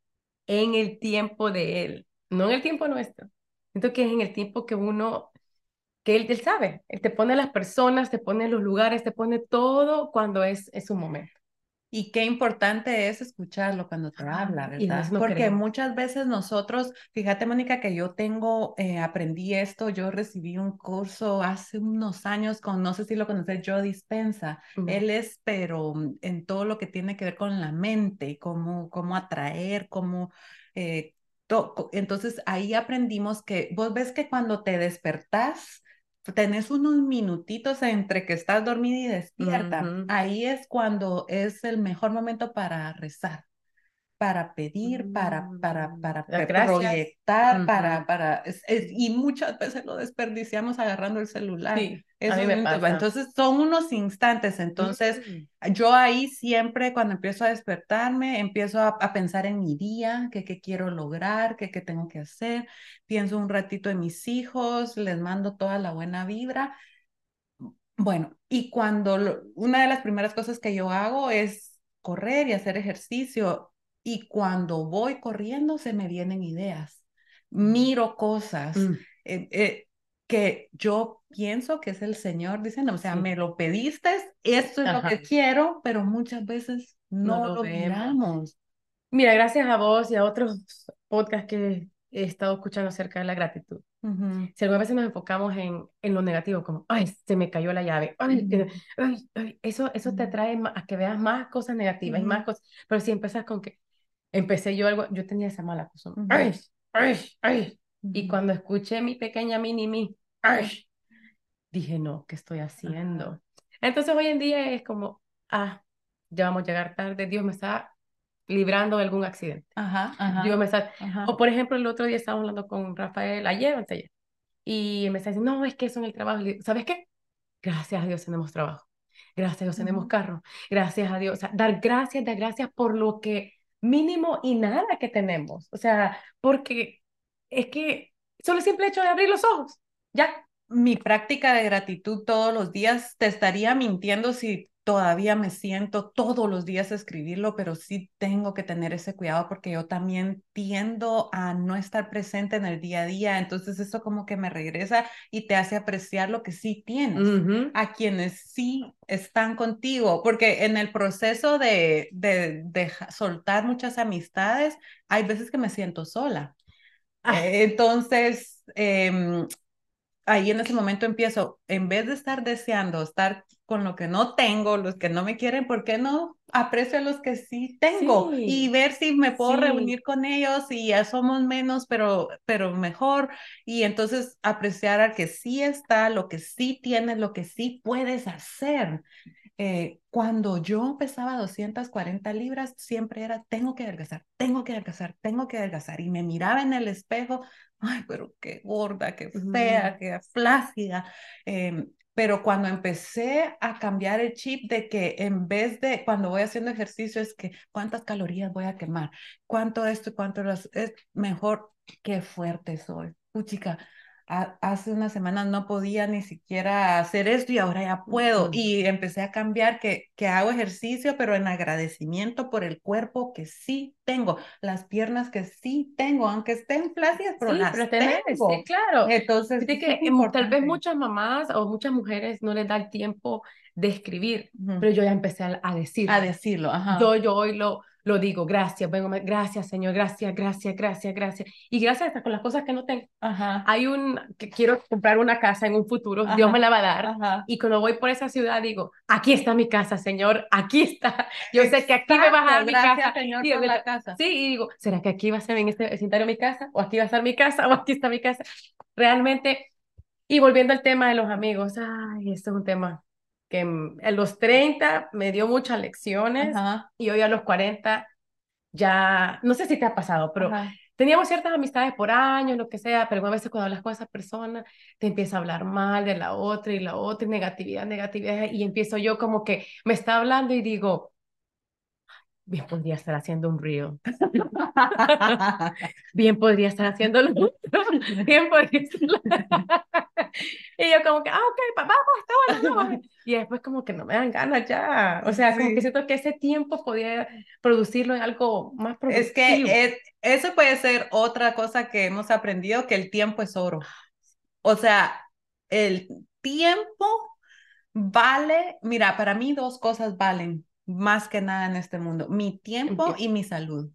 en el tiempo de Él, no en el tiempo nuestro. Siento que es en el tiempo que uno que él, él sabe, él te pone las personas, te pone los lugares, te pone todo cuando es, es su momento. Y qué importante es escucharlo cuando te habla, ¿verdad? Porque muchas veces nosotros, fíjate Mónica, que yo tengo, eh, aprendí esto, yo recibí un curso hace unos años con, no sé si lo conoces, Joe Dispensa. Él es, pero en todo lo que tiene que ver con la mente, cómo, cómo atraer, cómo... Eh, entonces ahí aprendimos que vos ves que cuando te despertás, tenés unos minutitos entre que estás dormida y despierta. Ahí es cuando es el mejor momento para rezar. Para pedir, para, para, Mm, para proyectar, para, para, es- es- y muchas veces lo desperdiciamos agarrando el celular. Sí, Eso me pasa. Entonces son unos instantes, entonces yo ahí siempre cuando empiezo a despertarme, empiezo a, a pensar en mi día, que qué quiero lograr, que qué tengo que hacer, pienso un ratito en mis hijos, les mando toda la buena vibra. Bueno, y cuando lo- una de las primeras cosas que yo hago es correr y hacer ejercicio, y cuando voy corriendo se me vienen ideas, miro cosas Mm. eh, eh, que yo pienso que es el Señor diciendo, o sea, Sí. me lo pediste, esto es lo Ajá. que quiero, pero muchas veces no, No lo lo miramos. Mira, gracias a vos y a otros podcasts que he estado escuchando acerca de la gratitud. Ujú, Si algunas veces nos enfocamos en, en lo negativo, como, ay, se me cayó la llave, ay, Ujú. eh, ay, ay", eso, eso te Ujú. trae ma- a que veas más cosas negativas y más cosas, pero si empiezas con que, empecé yo algo, yo tenía esa mala costumbre, ay, ay, ay, y cuando escuché mi pequeña mini mí, ay, dije, no, ¿qué estoy haciendo? Entonces hoy en día es como, ah, ya vamos a llegar tarde, Dios me está librando de algún accidente. Ajá, ajá, Dios me está... ajá. O por ejemplo, el otro día estaba hablando con Rafael, ayer o anteayer, y me está diciendo, no, es que eso en el trabajo. Digo, ¿Sabes qué? Gracias a Dios tenemos trabajo. Gracias a Dios tenemos carro. Gracias a Dios. O sea, dar gracias, dar gracias por lo que mínimo y nada que tenemos. O sea, porque es que solo el simple hecho de abrir los ojos, ya. mi práctica de gratitud todos los días, te estaría mintiendo si todavía me siento todos los días a escribirlo, pero sí tengo que tener ese cuidado porque yo también tiendo a no estar presente en el día a día, entonces eso como que me regresa y te hace apreciar lo que sí tienes. A quienes sí están contigo, porque en el proceso de, de, soltar muchas amistades, hay veces que me siento sola. Ah. Eh, entonces, em, ahí en ese momento empiezo, en vez de estar deseando estar con lo que no tengo, los que no me quieren, ¿por qué no aprecio a los que sí tengo? Sí. Y ver si me puedo Sí. reunir con ellos y ya somos menos, pero, pero mejor. Y entonces apreciar al que sí está, lo que sí tienes, lo que sí puedes hacer. Eh, cuando yo pesaba 240 libras, siempre era, tengo que adelgazar, tengo que adelgazar, tengo que adelgazar. Y me miraba en el espejo, ay, pero qué gorda, qué fea, Ujú. qué flácida. Em, pero cuando empecé a cambiar el chip de que en vez de cuando voy haciendo ejercicio es que cuántas calorías voy a quemar, cuánto esto y cuánto las- es mejor, qué fuerte soy. Puchica, ha- hace unas semanas no podía ni siquiera hacer esto y ahora ya puedo. Y empecé a cambiar que, que hago ejercicio, pero en agradecimiento por el cuerpo que sí tengo, las piernas que sí tengo, aunque estén flácidas, pero Sí, las pero tenés, tengo. sí, claro. Entonces, que em, tal vez muchas mamás o muchas mujeres no les da el tiempo de escribir, pero yo ya empecé a, a decir. A decirlo, ajá. Yo, yo hoy lo, lo digo, gracias, vengo, gracias, Señor, gracias, gracias, gracias, gracias. Y gracias hasta con las cosas que no tengo. Ajá. Hay un, que quiero comprar una casa en un futuro, Ajá. Dios me la va a dar. Ajá. Y cuando voy por esa ciudad digo, aquí está mi casa, Señor, aquí está. Yo sé que aquí me vas a dar mi Gracias, casa. Señor, por la casa. Sí, y digo, ¿será que aquí va a ser en este vecindario mi casa? ¿O aquí va a estar mi casa? ¿O aquí está mi casa? Realmente, y volviendo al tema de los amigos, ay, este es un tema que a los 30 me dio muchas lecciones Ajá. y hoy a los 40 ya, no sé si te ha pasado, pero Ajá. teníamos ciertas amistades por años, lo que sea, pero a veces cuando hablas con esa persona te empieza a hablar mal de la otra y la otra, y negatividad, negatividad, y empiezo yo como que me está hablando y digo, bien podría estar haciendo un reel, bien podría estar haciendo lo otro, bien podría estar... Y yo como que, ah, ok, vamos, está bueno, vamos. Y después como que no me dan ganas ya, o sea, como Sí. que siento que ese tiempo podía producirlo en algo más Es productivo. que es- eso puede ser otra cosa que hemos aprendido, que el tiempo es oro. O sea, el tiempo vale, mira, para mí dos cosas valen más que nada en este mundo, mi tiempo y mi salud.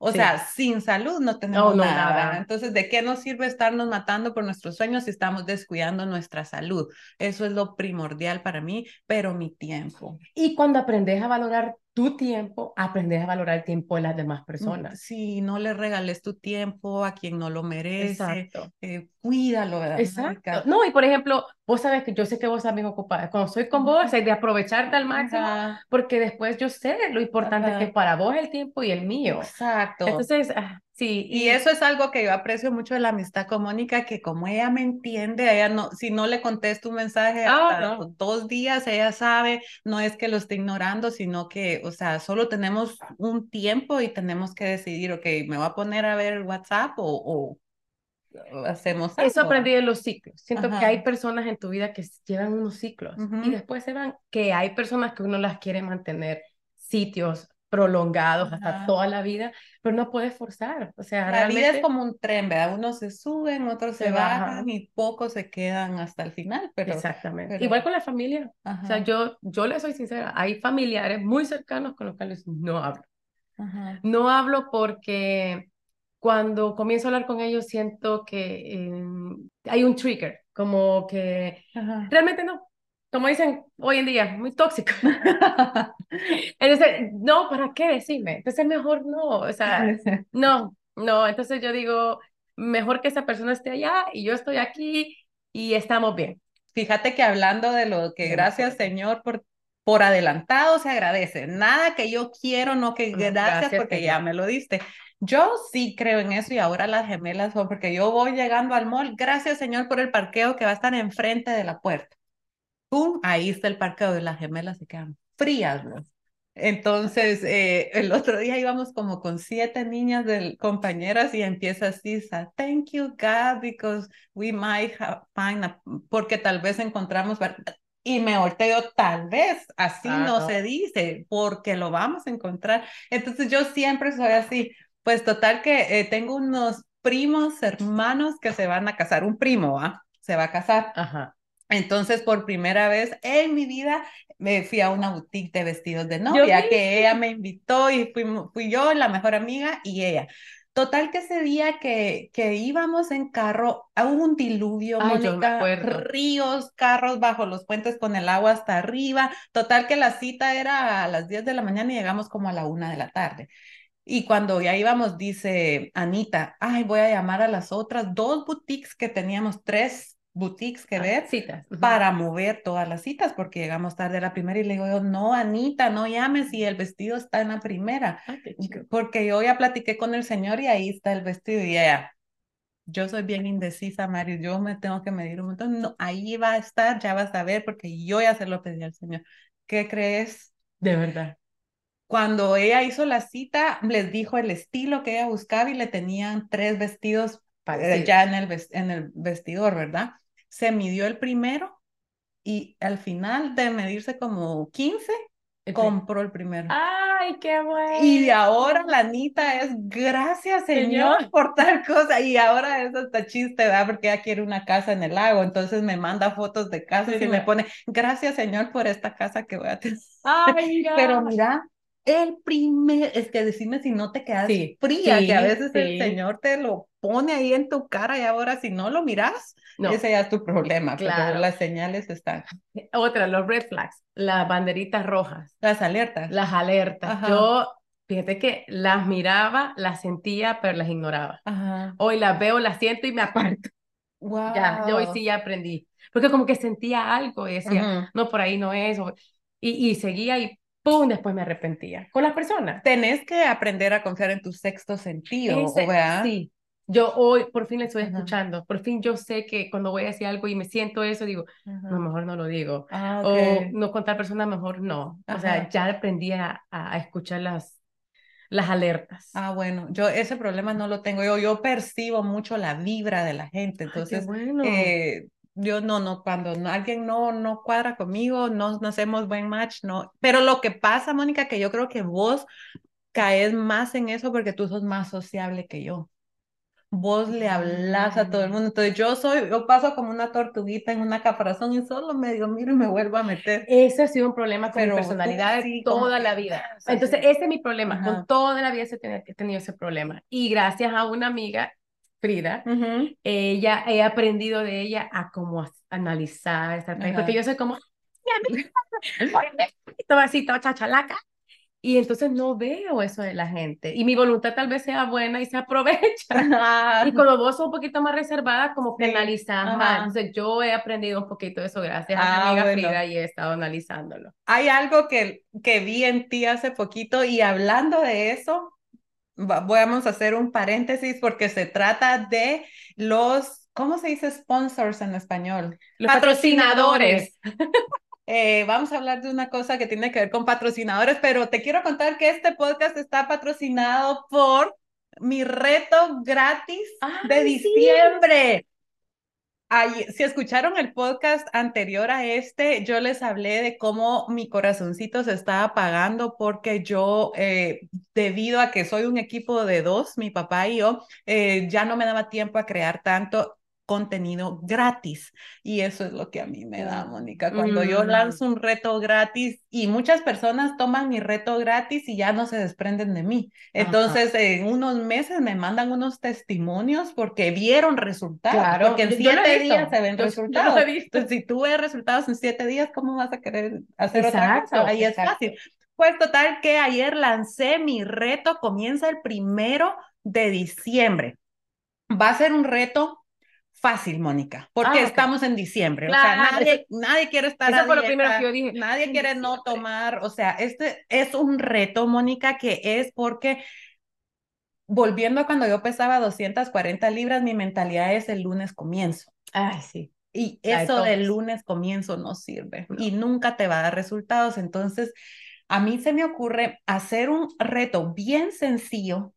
O Sí. sea, sin salud no tenemos No, no, nada. nada. Entonces, ¿de qué nos sirve estarnos matando por nuestros sueños si estamos descuidando nuestra salud? Eso es lo primordial para mí, pero mi tiempo. Y cuando aprendes a valorar tu tiempo, aprendes a valorar el tiempo de las demás Mm, personas. Sí, no le regales tu tiempo a quien no lo merece. Exacto. eh, cuídalo, ¿verdad? Exacto. No, y por ejemplo, vos sabes que yo sé que vos bien ocupada. Cuando estoy con vos, es de aprovecharte al máximo, Ajá, porque después yo sé lo importante Ajá. que es para vos el tiempo y el mío. Exacto. Entonces, ah, sí. Y eso es algo que yo aprecio mucho de la amistad con Mónica, que como ella me entiende, ella no, si no le contesto un mensaje Ah, hasta no. dos días, ella sabe, no es que lo esté ignorando, sino que, o sea, solo tenemos un tiempo y tenemos que decidir, ok, me voy a poner a ver el WhatsApp o, hacemos Eso algo. aprendí de los ciclos. Siento que hay personas en tu vida que llevan unos ciclos y Ujú. después se van, que hay personas que uno las quiere mantener sitios prolongados hasta Ajá. toda la vida, pero no puedes forzar. O sea, La vida realmente es como un tren, ¿verdad? Unos se suben, otros se, Se bajan bajan. y pocos se quedan hasta el final, pero... Exactamente. pero- Igual con la familia. O sea, Ajá, yo, yo le soy sincera, hay familiares muy cercanos con los cuales no hablo. ajá. No hablo porque cuando comienzo a hablar con ellos siento que eh, hay un trigger, como que Ajá. realmente no. Como dicen hoy en día, muy tóxico. Entonces, no, ¿para qué decirme? Entonces, mejor no, o sea, no, no. Entonces yo digo, mejor que esa persona esté allá y yo estoy aquí y estamos bien. Fíjate que hablando de lo que gracias. Señor por, por adelantado se agradece. Nada que yo quiero, no que No, gracias, gracias, porque ya me lo diste. Yo sí creo en eso y ahora las gemelas son porque yo voy llegando al mall, gracias Señor por el parqueo que va a estar enfrente de la puerta. ¡Pum! Ahí está el parqueo y las gemelas se quedan frías, ¿no? Entonces, eh, el otro día íbamos como con siete niñas del, compañeras y empieza así, sa, thank you God, because we might have find a-", porque tal vez encontramos, y me volteo, tal vez, así Ah, no no. se dice, porque lo vamos a encontrar. Entonces yo siempre soy así, pues total que eh, tengo unos primos, hermanos que se van a casar, un primo, ¿ah? Se va a casar. Ajá. Entonces, por primera vez en mi vida, me fui a una boutique de vestidos de novia, vi. que ella me invitó y fui yo, la mejor amiga, y ella. Total que ese día que, que íbamos en carro, hubo un diluvio, Ay, Mónica, ríos, carros bajo los puentes con el agua hasta arriba. Total que la cita era a las 10 de la mañana y llegamos como a la una de la tarde. Y cuando ya íbamos, dice Anita, ay, voy a llamar a las otras dos boutiques que teníamos, tres boutiques que Ah, ver citas. Ujú. para mover todas las citas porque llegamos tarde a la primera y le digo yo, no, Anita, no llames si el vestido está en la primera, chido. porque yo ya platiqué con el señor y ahí está el vestido y ella, yo soy bien indecisa, Mario, yo me tengo que medir un montón, no, ahí va a estar, ya vas a ver porque yo ya se lo pedí al señor. ¿Qué crees? De verdad. Cuando ella hizo la cita, les dijo el estilo que ella buscaba y le tenían tres vestidos ya en el, en el vestidor, ¿verdad? Se midió el primero y al final de medirse como 15, El pri- compró el primero. Ay, qué bueno. Y de ahora la Anita es gracias Señor Señor. por tal cosa. Y ahora es hasta chiste, ¿verdad? Porque ella quiere una casa en el lago. Entonces me manda fotos de casas Sí, y me pone gracias Señor por esta casa que voy a tener. Ay, mira. Pero mira, el primer, es que decime si no te quedas Sí, fría, que a sí, veces el sí. Señor te lo pone ahí en tu cara y ahora si no lo miras, No. ese ya es tu problema, Claro. pero las señales están, Otra, los red flags, las banderitas rojas, las alertas. las alertas. Ajá. Yo, fíjate que las miraba, las sentía, pero las ignoraba. Ajá. Hoy las veo, las siento y me aparto. Wow. Ya, yo hoy sí ya aprendí. Porque como que sentía algo y decía, Ujú. no, por ahí no es. Y, y seguía y ¡pum! Después me arrepentía. Con las personas. Tenés que aprender a confiar en tu sexto sentido, Ese- ¿verdad? sí. Yo hoy por fin le estoy Ajá. escuchando. Por fin yo sé que cuando voy a decir algo y me siento eso, digo, Ajá. no, mejor no lo digo. Ah, O ok. no con tal persona, mejor no. O Ajá. sea, ya aprendí a, a escuchar las, las alertas. Ah, bueno, yo ese problema no lo tengo. Yo, yo percibo mucho la vibra de la gente. Ay, qué Entonces, bueno. eh, yo no, no, cuando no- alguien no, no cuadra conmigo, no, no hacemos buen match, no. Pero lo que pasa, Mónica, que yo creo que vos caes más en eso porque tú sos más sociable que yo. Vos le hablas a todo el Mm. mundo. Entonces, yo soy, yo paso como una tortuguita en una caparazón y solo medio miro y me vuelvo a meter. Ese ha sido un problema con Pero mi personalidad sí, toda la vida. das, Entonces, ese es mi problema. Ajá. Con toda la vida he tenido ese problema. Y gracias a una amiga, Frida, ella, he aprendido de ella a como a- analizar, estar tranquila, porque yo soy como, "Mi amiga, todo así, toda chachalaca. y entonces no veo eso de la gente. Y mi voluntad tal vez sea buena y se aprovecha. y cuando vos sos un poquito más reservada, como que Sí. analizas más. Entonces yo he aprendido un poquito de eso gracias a Ah, mi amiga bueno. Frida y he estado analizándolo. Hay algo que, que vi en ti hace poquito y hablando de eso, vamos a hacer un paréntesis porque se trata de los, ¿cómo se dice sponsors en español? Los Patrocinadores. patrocinadores. Eh, vamos a hablar de una cosa que tiene que ver con patrocinadores, pero te quiero contar que este podcast está patrocinado por mi reto gratis de sí. Si escucharon el podcast anterior a este, yo les hablé de cómo mi corazoncito se estaba apagando porque yo, eh, debido a que soy un equipo de dos, mi papá y yo, eh, ya no me daba tiempo a crear tanto contenido gratis. Y eso es lo que a mí me da, Mónica, cuando yo Mm. lanzo un reto gratis y muchas personas toman mi reto gratis y ya no se desprenden de mí. Entonces, en unos meses me mandan unos testimonios porque vieron resultados, Claro, porque en yo- yo siete días se ven Yo- yo resultados. he visto. Entonces, si tú ves resultados en siete días, ¿cómo vas a querer hacer otra Exacto, cosa? Ahí exacto. es fácil. Pues total que ayer lancé mi reto, comienza el primero de diciembre. Va a ser un reto fácil, Mónica, porque Ah, estamos en diciembre. O sea, nadie, nadie quiere estar Eso a fue lo primero que yo dije. Nadie quiere no tomar. O sea, este es un reto, Mónica, que es porque volviendo a cuando yo pesaba 240 libras, mi mentalidad es el lunes comienzo. Ay, sí. Y eso del lunes comienzo no sirve No. y nunca te va a dar resultados. Entonces, a mí se me ocurre hacer un reto bien sencillo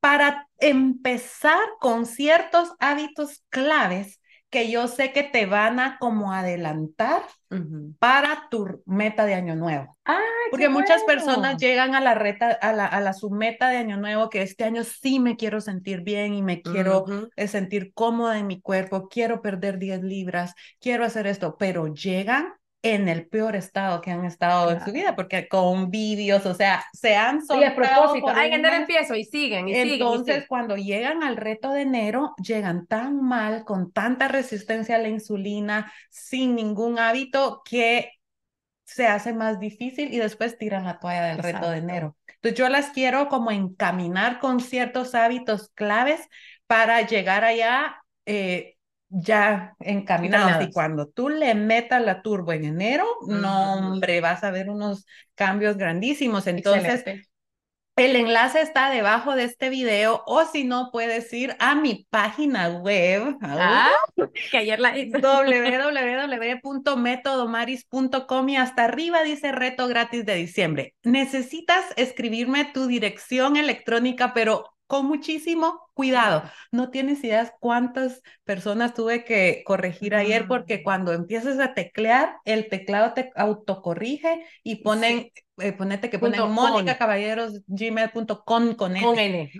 para empezar con ciertos hábitos claves que yo sé que te van a como adelantar para tu meta de año nuevo. Ay, Porque muchas bueno. personas llegan a la reta, a la, a la su meta de año nuevo, que este año sí me quiero sentir bien y me quiero eh, sentir cómoda en mi cuerpo, quiero perder 10 libras, quiero hacer esto, pero llegan en el peor estado que han estado en su vida, porque con vídeos, o sea, se han Y soltado propósito, por ay, en mes. empiezo y siguen y siguen y Entonces, siguen. cuando llegan al reto de enero, llegan tan mal, con tanta resistencia a la insulina, sin ningún hábito, que se hace más difícil y después tiran la toalla del reto de enero. Entonces, yo las quiero como encaminar con ciertos hábitos claves para llegar allá eh, ya encaminados. Y cuando tú le metas la turbo en enero, no, hombre, vas a ver unos cambios grandísimos. Entonces, Excelente. el enlace está debajo de este video o si no, puedes ir a mi página web. Ah, que ayer la www.metodomaris.com y hasta arriba dice reto gratis de diciembre. Necesitas escribirme tu dirección electrónica, pero con muchísimo cuidado. No tienes ideas cuántas personas tuve que corregir ayer porque cuando empiezas a teclear, el teclado te autocorrige y ponen, eh, ponete que ponen Mónica con. Caballeros gmail.com con N Con N.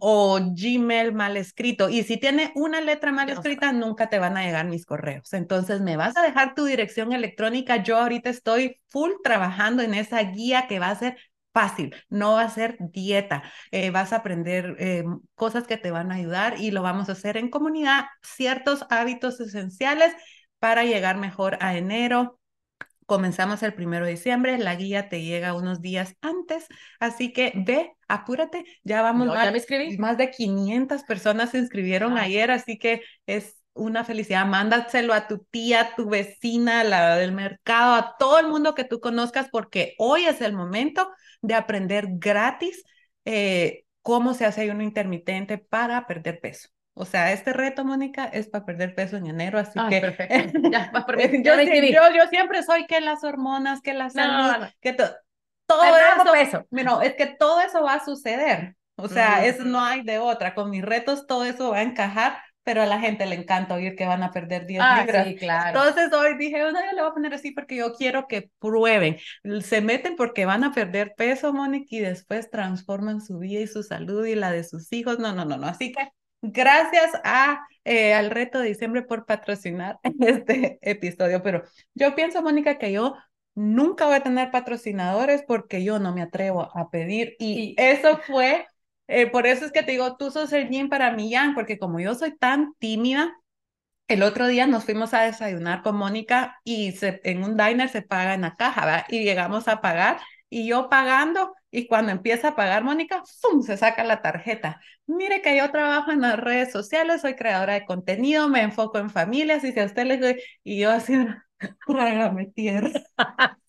O Gmail mal escrito. Y si tiene una letra mal no escrita, nunca te van a llegar mis correos. Entonces, me vas a dejar tu dirección electrónica. Yo ahorita estoy full trabajando en esa guía que va a ser fácil, no va a ser dieta. Eh, vas a aprender eh, cosas que te van a ayudar y lo vamos a hacer en comunidad, ciertos hábitos esenciales para llegar mejor a enero. Comenzamos el primero de diciembre, la guía te llega unos días antes, así que ve, apúrate, ya vamos Yo más, ya me inscribí. más de 500 personas se inscribieron Ah. ayer, así que es una felicidad. Mándaselo a tu tía, tu vecina, la del mercado, a todo el mundo que tú conozcas, porque hoy es el momento de aprender gratis eh, cómo se hace ayuno intermitente para perder peso. O sea, este reto, Mónica, es para perder peso en enero, así Ay, que perfecto. Ya, vas por mí. yo, yo, yo siempre soy que las hormonas, que la salud, No, no. que to- todo eso, peso. bueno, es que todo eso va a suceder. O sea, es, no hay de otra. Con mis retos todo eso va a encajar, pero a la gente le encanta oír que van a perder 10 Ah, libras. sí, claro. Entonces hoy dije, no, yo le voy a poner así porque yo quiero que prueben. Se meten porque van a perder peso, Mónica, y después transforman su vida y su salud y la de sus hijos. No, no, no, no. Así que gracias a, eh, al reto de diciembre por patrocinar este episodio. Pero yo pienso, Mónica, que yo nunca voy a tener patrocinadores porque yo no me atrevo a pedir. Y Y- eso fue, eh, por eso es que te digo, tú sos el yin para mi yang, porque como yo soy tan tímida, el otro día nos fuimos a desayunar con Mónica y se, en un diner se paga en la caja, ¿verdad? Y llegamos a pagar y yo pagando Y cuando empieza a pagar Mónica, ¡pum! se saca la tarjeta. Mire que yo trabajo en las redes sociales, soy creadora de contenido, me enfoco en familias y si a usted le y yo así, trágame tierra.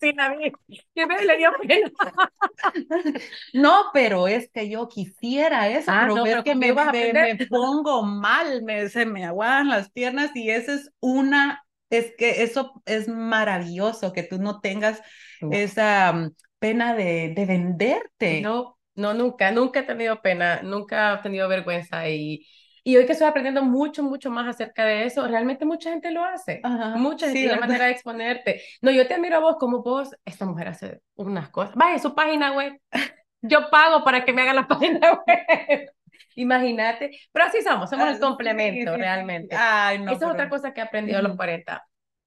Sin a mí, que me le dio pena. No, pero es que yo quisiera eso, Ah, pero no, es pero que ¿cómo me, me, me pongo mal, me, se me aguadan las piernas y esa es una, es que eso es maravilloso, que tú no tengas No. esa mm, pena de, de venderte. No, no, nunca, nunca he tenido pena, nunca he tenido vergüenza y, y hoy que estoy aprendiendo mucho, mucho más acerca de eso, realmente mucha gente lo hace, Ajá, mucha gente, sí, la manera de exponerte. No, yo te admiro a vos como vos, esta mujer hace unas cosas. Vaya, su página web, yo pago para que me hagan la página web. Imagínate, pero así somos, somos Ah, el complemento sí, sí. realmente. Ay, no, Esa es pero- otra cosa que he aprendido a los Ujú. 40.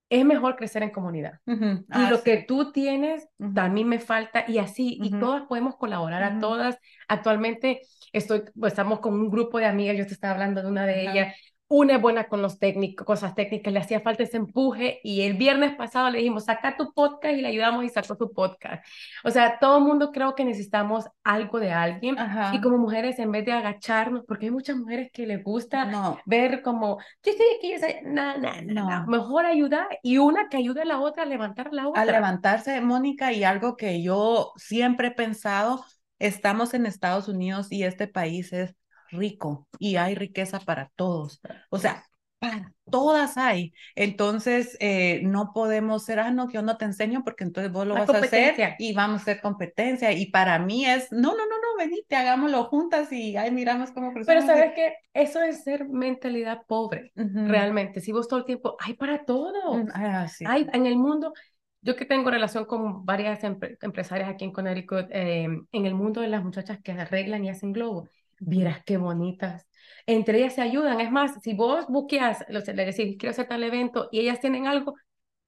Es mejor crecer en comunidad. Y ah, lo sí. que tú tienes, Ujú. también me falta, y así, y todas podemos colaborar a todas. Actualmente estoy, pues, estamos con un grupo de amigas, yo te estaba hablando de una de ellas, una buena con los técnicos, cosas técnicas, le hacía falta ese empuje, y el viernes pasado le dijimos, saca tu podcast, y le ayudamos y sacó su podcast. O sea, todo el mundo creo que necesitamos algo de alguien, Ajá. y como mujeres, en vez de agacharnos, porque hay muchas mujeres que les gusta No, ver como, yo estoy aquí, yo soy, no, no, no, no, mejor ayudar y una que ayude a la otra a levantar la otra. a levantarse, Mónica, y algo que yo siempre he pensado, estamos en Estados Unidos y este país es rico y hay riqueza para todos. O sea, para todas hay. Entonces, eh, no podemos ser, ah, no, que yo no te enseño porque entonces vos lo La vas a hacer y vamos a hacer competencia. Y para mí es, no, no, no, no, venite, hagámoslo juntas y ahí miramos cómo Pero crecemos. sabes que eso es ser mentalidad pobre, Ujú. realmente. Si vos todo el tiempo, hay para todo. Mm, ah, sí. Hay en el mundo, yo que tengo relación con varias empre- empresarias aquí en Connecticut, eh, en el mundo de las muchachas que arreglan y hacen globos, vieras qué bonitas. Entre ellas se ayudan. Es más, si vos buqueas, le decís, quiero hacer tal evento y ellas tienen algo,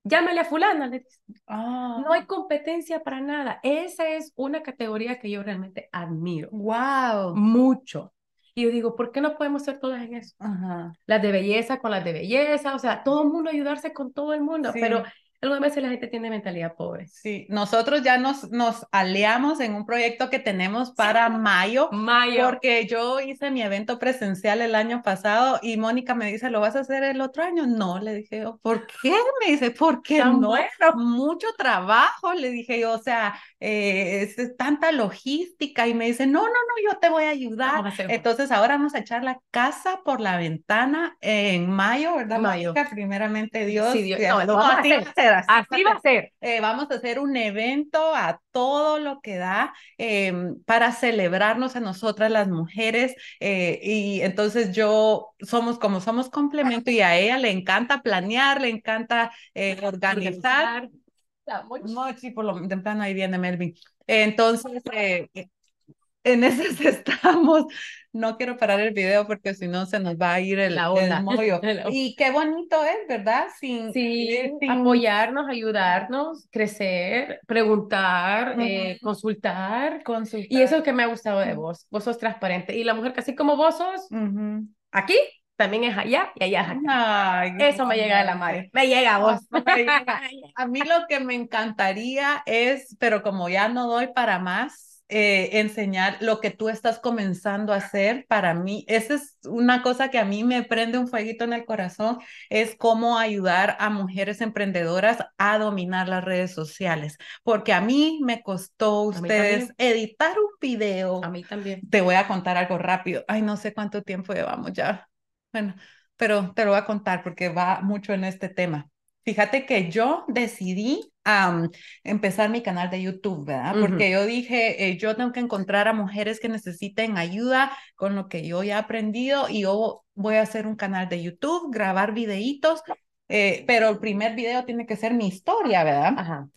llámale a fulana. le. Ah, No hay competencia para nada. Esa es una categoría que yo realmente admiro wow. mucho. Y yo digo, ¿por qué no podemos ser todas en eso? Ajá. Las de belleza con las de belleza, o sea, todo el mundo ayudarse con todo el mundo, Sí. pero algunas veces la gente tiene mentalidad pobre. Sí, nosotros ya nos, nos aliamos en un proyecto que tenemos para mayo, Mayo. porque yo hice mi evento presencial el año pasado y Mónica me dice, ¿lo vas a hacer el otro año? No, le dije yo, ¿por qué? Me dice, ¿por qué Tan no? bueno. Mucho trabajo, le dije yo, o sea, eh, es, es tanta logística y me dice, no, no, no, yo te voy a ayudar. A Entonces ahora vamos a echar la casa por la ventana en mayo, ¿verdad? Mayo. Mónica? Primeramente Dios. Sí, Dios- no, lo vamos a hacer. Ser, así va a Así va a ser. eh, vamos a hacer un evento a todo lo que da eh, para celebrarnos a nosotras las mujeres eh, y entonces yo somos como somos complemento y a ella le encanta planear, le encanta eh, organizar. La mochi. Mochi, por lo temprano ahí viene Melvin. Entonces, eh, en esas estamos. No quiero parar el video porque si no se nos va a ir el, La el onda. mollo. La onda. Y qué bonito es, ¿verdad? Sin, Sí, eh, sin- apoyarnos, ayudarnos, crecer, preguntar, eh, Ujú. consultar. consultar. Y eso es lo que me ha gustado de vos. Vos sos transparente. Y la mujer que así como vos sos, Ujú. aquí, también es allá y allá es acá. Ay, Eso me llega de la madre. Me llega a vos. No, me llega. A mí lo que me encantaría es, pero como ya no doy para más, eh, enseñar lo que tú estás comenzando a hacer para mí. Esa es una cosa que a mí me prende un fueguito en el corazón, es cómo ayudar a mujeres emprendedoras a dominar las redes sociales, porque a mí me costó ustedes editar un video. A mí también. Te voy a contar algo rápido. Ay, no sé cuánto tiempo llevamos ya. Bueno, pero te lo voy a contar porque va mucho en este tema. Fíjate que yo decidí am, empezar mi canal de YouTube, ¿verdad? Porque yo dije, eh, yo tengo que encontrar a mujeres que necesiten ayuda con lo que yo ya he aprendido y yo voy a hacer un canal de YouTube, grabar videitos, eh, pero el primer video tiene que ser mi historia, ¿verdad? Ajá.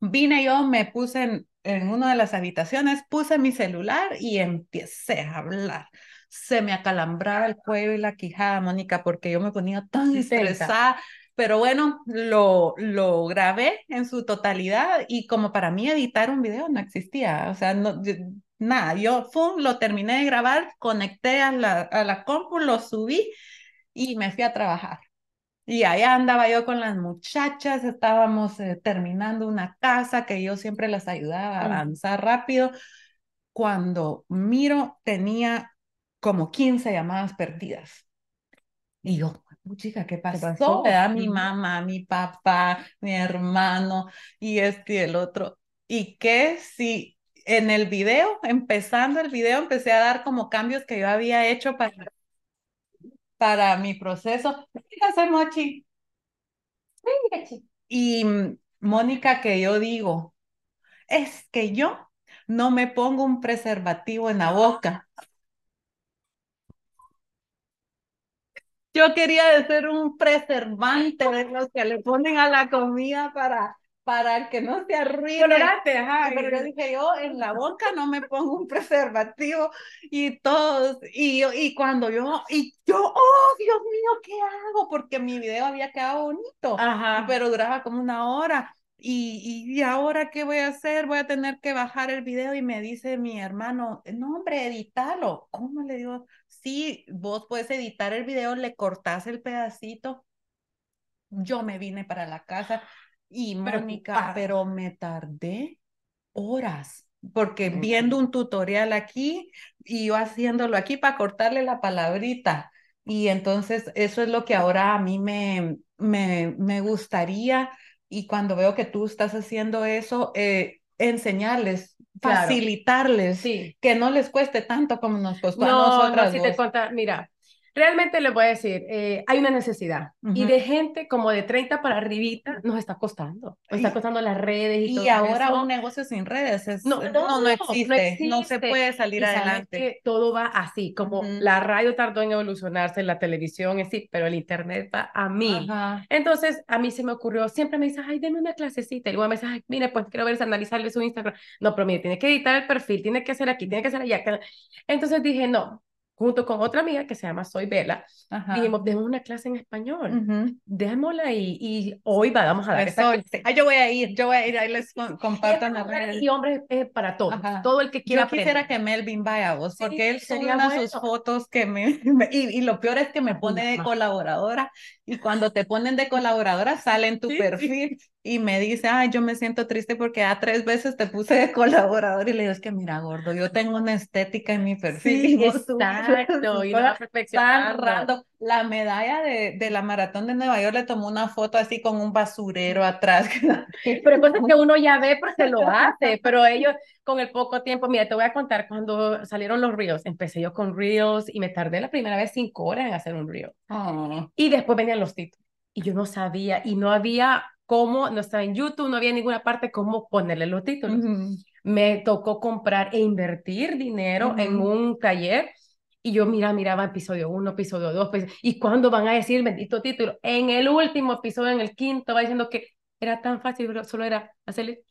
Vine yo, me puse en, en una de las habitaciones, puse mi celular y empecé a hablar. Se me acalambraba el cuello y la quijada, Mónica, porque yo me ponía tan Sí, estresada. Pero bueno, lo, lo grabé en su totalidad y como para mí editar un video no existía, o sea, no, yo- nada, yo fum, lo terminé de grabar, conecté a la, a la compu, lo subí y me fui a trabajar. Y allá andaba yo con las muchachas, estábamos eh, terminando una casa que yo siempre las ayudaba a avanzar rápido. cuando miro tenía como 15 llamadas perdidas. Y yo, chica, ¿qué pasó? ¿Qué pasó? Mi mamá, mi papá, mi hermano y este y el otro. Y que si en el video, empezando el video, empecé a dar como cambios que yo había hecho para, para mi proceso. ¿Qué Mochi? Y Mónica, que yo digo, es que yo no me pongo un preservativo en la boca. Yo quería ser un preservante de los que le ponen a la comida para para que no se arruine. Colorante, ajá. Pero yo dije, yo en la boca no me pongo un preservativo y todos, y, y cuando yo, y yo, oh, Dios mío, ¿qué hago? Porque mi video había quedado bonito, ajá. pero duraba como una hora. Y, y, ahora qué voy a hacer? Voy a tener que bajar el video y me dice mi hermano, no hombre, edítalo. ¿Cómo le digo? Sí, vos puedes editar el video, le cortás el pedacito. Yo me vine para la casa, y Mónica, pero, me tardé horas, porque viendo un tutorial aquí y yo haciéndolo aquí para cortarle la palabrita. Y entonces eso es lo que ahora a mí me, me, me gustaría y cuando veo que tú estás haciendo eso, eh, enseñarles, facilitarles, sí. que no les cueste tanto como nos costó a nosotras. No, si te cuenta, mira, Realmente le voy a decir, eh, hay una necesidad y de gente como de 30 para arribita nos está costando, nos está costando las redes y, todo Y ahora un negocio sin redes es, no, no, no, existe, no, se puede salir adelante. Que todo va así, como la radio tardó en evolucionarse, la televisión es sí, pero el internet va a mí. Entonces a mí se me ocurrió, siempre me dice, ay, deme una clasecita y luego me dice, ay, mire, pues quiero ver, analizarle su Instagram. No, pero mire, tiene que editar el perfil, tiene que hacer aquí, tiene que hacer allá. Entonces dije, no, junto con otra amiga que se llama Soy Vela, dijimos, demos una clase en español, démosla y, y, hoy vamos a dar esa clase. Ah, yo voy a ir, yo voy a ir, ahí les compartan las redes. Y hombres es para todos, todo el que quiera Yo quisiera que Melvin vaya a vos, porque él sube sus fotos que me, y, y, lo peor es que me pone de colaboradora, y cuando te ponen de colaboradora sale en tu perfil, y me dice, ay, yo me siento triste porque a tres veces te puse de colaborador y le digo, es que mira, gordo, yo tengo una estética en mi perfil. Sí, exacto, y no perfeccionando. La medalla de, de, la maratón de Nueva York le tomó una foto así con un basurero atrás. pero cosas que uno ya ve porque lo hace, pero ellos con el poco tiempo, mira, te voy a contar, cuando salieron los reels, empecé yo con reels y me tardé la primera vez cinco horas en hacer un reel. Oh. Y después venían los títulos. Y yo no sabía, y no había cómo, no estaba en YouTube, no había ninguna parte cómo ponerle los títulos. Me tocó comprar e invertir dinero en un taller y yo mira, miraba episodio 1, episodio 2, pues, y cuando van a decir bendito título, en el último episodio, en el quinto, va diciendo que era tan fácil, pero solo era hacerle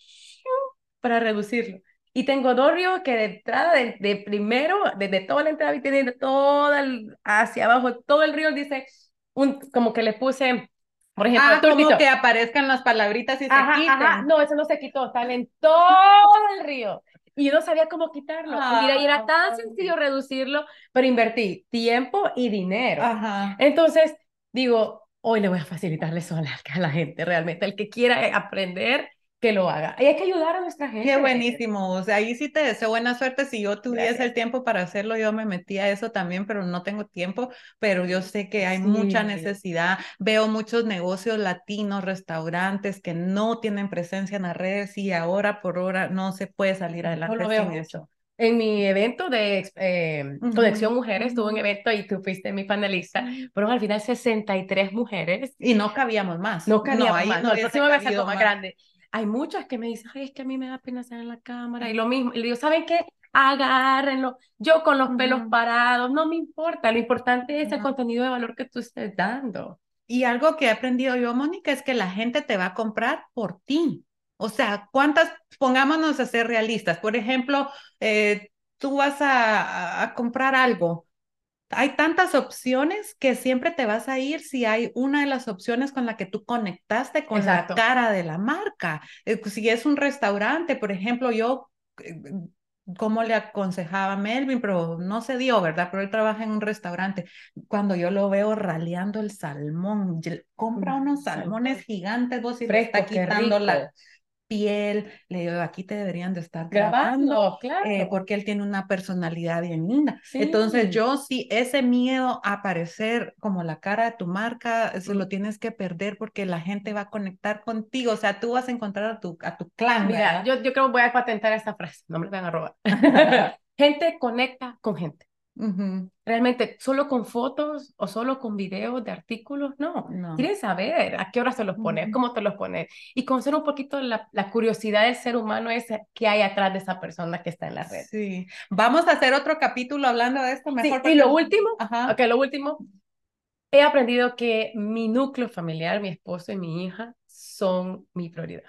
para reducirlo. Y tengo dos ríos que de entrada, de, primero, desde toda la entrada y teniendo todo el, hacia abajo, todo el río dice, un, como que le puse por ejemplo, ah, como que aparezcan las palabritas y se quiten. No, eso no se quitó, están en todo el río. Y yo no sabía cómo quitarlo. mira, y era tan sencillo reducirlo, pero invertí tiempo y dinero. Ajá. Entonces, digo, hoy le voy a facilitarle eso a la gente, realmente. El que quiera aprender, que lo haga. Y hay que ayudar a nuestra gente. Qué buenísimo. O sea, ahí sí te deseo buena suerte. Si yo tuviese el tiempo para hacerlo, yo me metía a eso también, pero no tengo tiempo. Pero yo sé que hay mucha necesidad. Veo muchos negocios latinos, restaurantes que no tienen presencia en las redes y ahora por hora no se puede salir adelante no sin eso. En mi evento de eh, Conexión Mujeres, tuve un evento y tú fuiste mi panelista, pero al final 63 mujeres. Y no cabíamos más. No cabíamos más. No, el próximo va a ser más grande hay muchas que me dicen, ay, es que a mí me da pena estar en la cámara. Y lo mismo, y le digo, ¿saben qué? Agárrenlo. Yo con los pelos parados, no me importa. Lo importante es el contenido de valor que tú estés dando. Y algo que he aprendido yo, Mónica, es que la gente te va a comprar por ti. O sea, ¿cuántas, pongámonos a ser realistas? Por ejemplo, eh, tú vas a, a comprar algo hay tantas opciones que siempre te vas a ir si hay una de las opciones con la que tú conectaste con la cara de la marca. Eh, pues, si es un restaurante, por ejemplo, yo, eh, como le aconsejaba a Melvin, pero no se dio, ¿verdad? Pero él trabaja en un restaurante. Cuando yo lo veo raleando el salmón, compra unos salmones gigantes, vos y está quitando la piel, le digo, aquí te deberían de estar Grabando, grabando, claro. eh, porque él tiene una personalidad bien linda. Sí. Entonces yo sí, ese miedo a aparecer como la cara de tu marca, eso Mm. lo tienes que perder porque la gente va a conectar contigo, o sea, tú vas a encontrar a tu, a tu clan. Mira, ¿verdad? yo, yo creo que voy a patentar esta frase, no me la van a robar. gente conecta con gente. Ujú, Realmente, solo con fotos o solo con videos de artículos, no. No. Quieren saber a qué hora se los pones, Ujú. cómo te los pones. Y conocer un poquito la, la curiosidad del ser humano es qué hay atrás de esa persona que está en la red. Sí. Vamos a hacer otro capítulo hablando de esto Sí, mejor. y porque- lo último, Ajá. ok, lo último, he aprendido que mi núcleo familiar, mi esposo y mi hija son mi prioridad.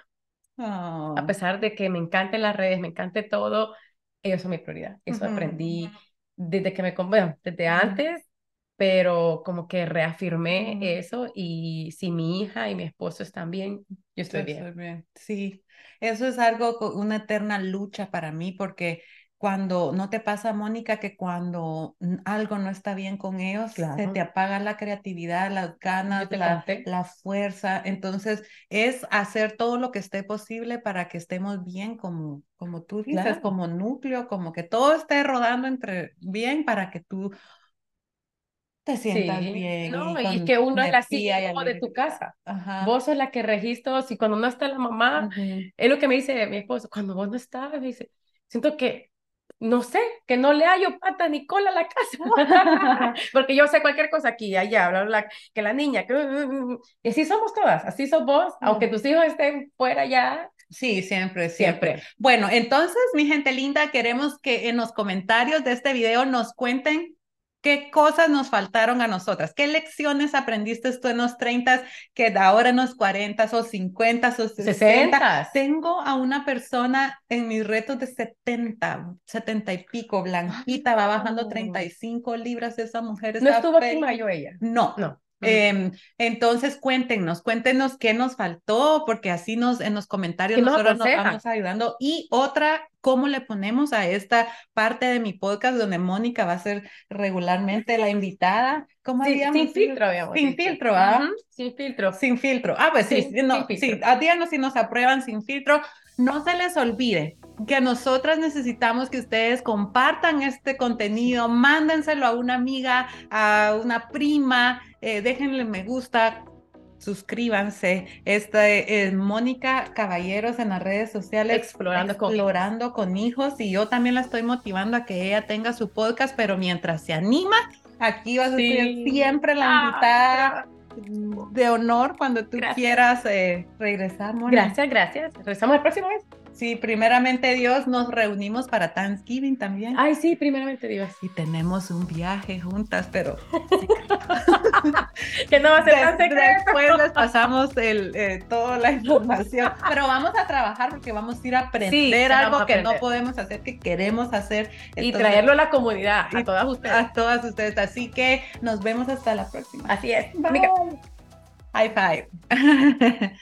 Oh. A pesar de que me encanten las redes, me encante todo, ellos son mi prioridad. Eso Ujú. aprendí desde que me, bueno, desde antes, pero como que reafirmé Ujú. eso y si mi hija y mi esposo están bien, yo estoy Yo bien. estoy bien. Sí, eso es algo, una eterna lucha para mí, porque cuando, ¿no te pasa, Mónica, que cuando algo no está bien con ellos, se Claro. te apaga la creatividad, las ganas, la, la fuerza? Entonces, es hacer todo lo que esté posible para que estemos bien, como, como tú dices, Claro. como núcleo, como que todo esté rodando entre bien para que tú te sientas Sí, bien. no, y y que uno es la CEO de tu casa. Ajá. Vos sos la que registros y cuando no está la mamá, Ujú. es lo que me dice mi esposo, cuando vos no estás, me dice, siento que, no sé, que no le hallo pata ni cola a la casa, porque yo sé cualquier cosa aquí, allá, bla, bla, bla, que la niña, que, y así somos todas, así sos vos, aunque tus hijos estén fuera ya, Sí, siempre, siempre. siempre. Bueno, entonces, mi gente linda, queremos que en los comentarios de este video nos cuenten qué cosas nos faltaron a nosotras, qué lecciones aprendiste tú en los 30 que de ahora en los 40 o 50 o 60. 60. Tengo a una persona en mis retos de 70, 70 y pico, blanquita, va bajando Wow. 35 libras, esa mujer No está estuvo feliz. mayo ella. No, No. Em, entonces cuéntenos, cuéntenos qué nos faltó, porque así nos en los comentarios ¿Qué nos nosotros nos aconsejan? vamos ayudando. Y otra, cómo le ponemos a esta parte de mi podcast donde Mónica va a ser regularmente la invitada. ¿Cómo Sí, sin filtro, habíamos Sin filtro, ¿ah? Ujú, Sin filtro. Sin filtro. Ah, pues sí, Sí, no, sí, díganos si nos aprueban sin filtro. No se les olvide que nosotras necesitamos que ustedes compartan este contenido, mándenselo a una amiga, a una prima, eh, déjenle me gusta, suscríbanse. Esta es Mónica Caballeros en las redes sociales. Explorando con Explorando con hijos y yo también la estoy motivando a que ella tenga su podcast, pero mientras se anima, aquí vas a ser siempre la Ay, invitada de honor cuando tú Gracias. quieras eh, regresar, Moni. Gracias, gracias. Regresamos el próximo mes. Sí, primeramente Dios, nos reunimos para Thanksgiving también. Ay, sí, primeramente Dios. Y tenemos un viaje juntas, pero Que no va a ser tan secreto. después les pasamos el, eh, toda la información. Pero vamos a trabajar porque vamos a ir a aprender Sí, algo a que no podemos hacer, que queremos hacer. Y traerlo a la comunidad, y- a todas ustedes. a todas ustedes. Así que nos vemos hasta la próxima. Así es. Bye. Mica- High five.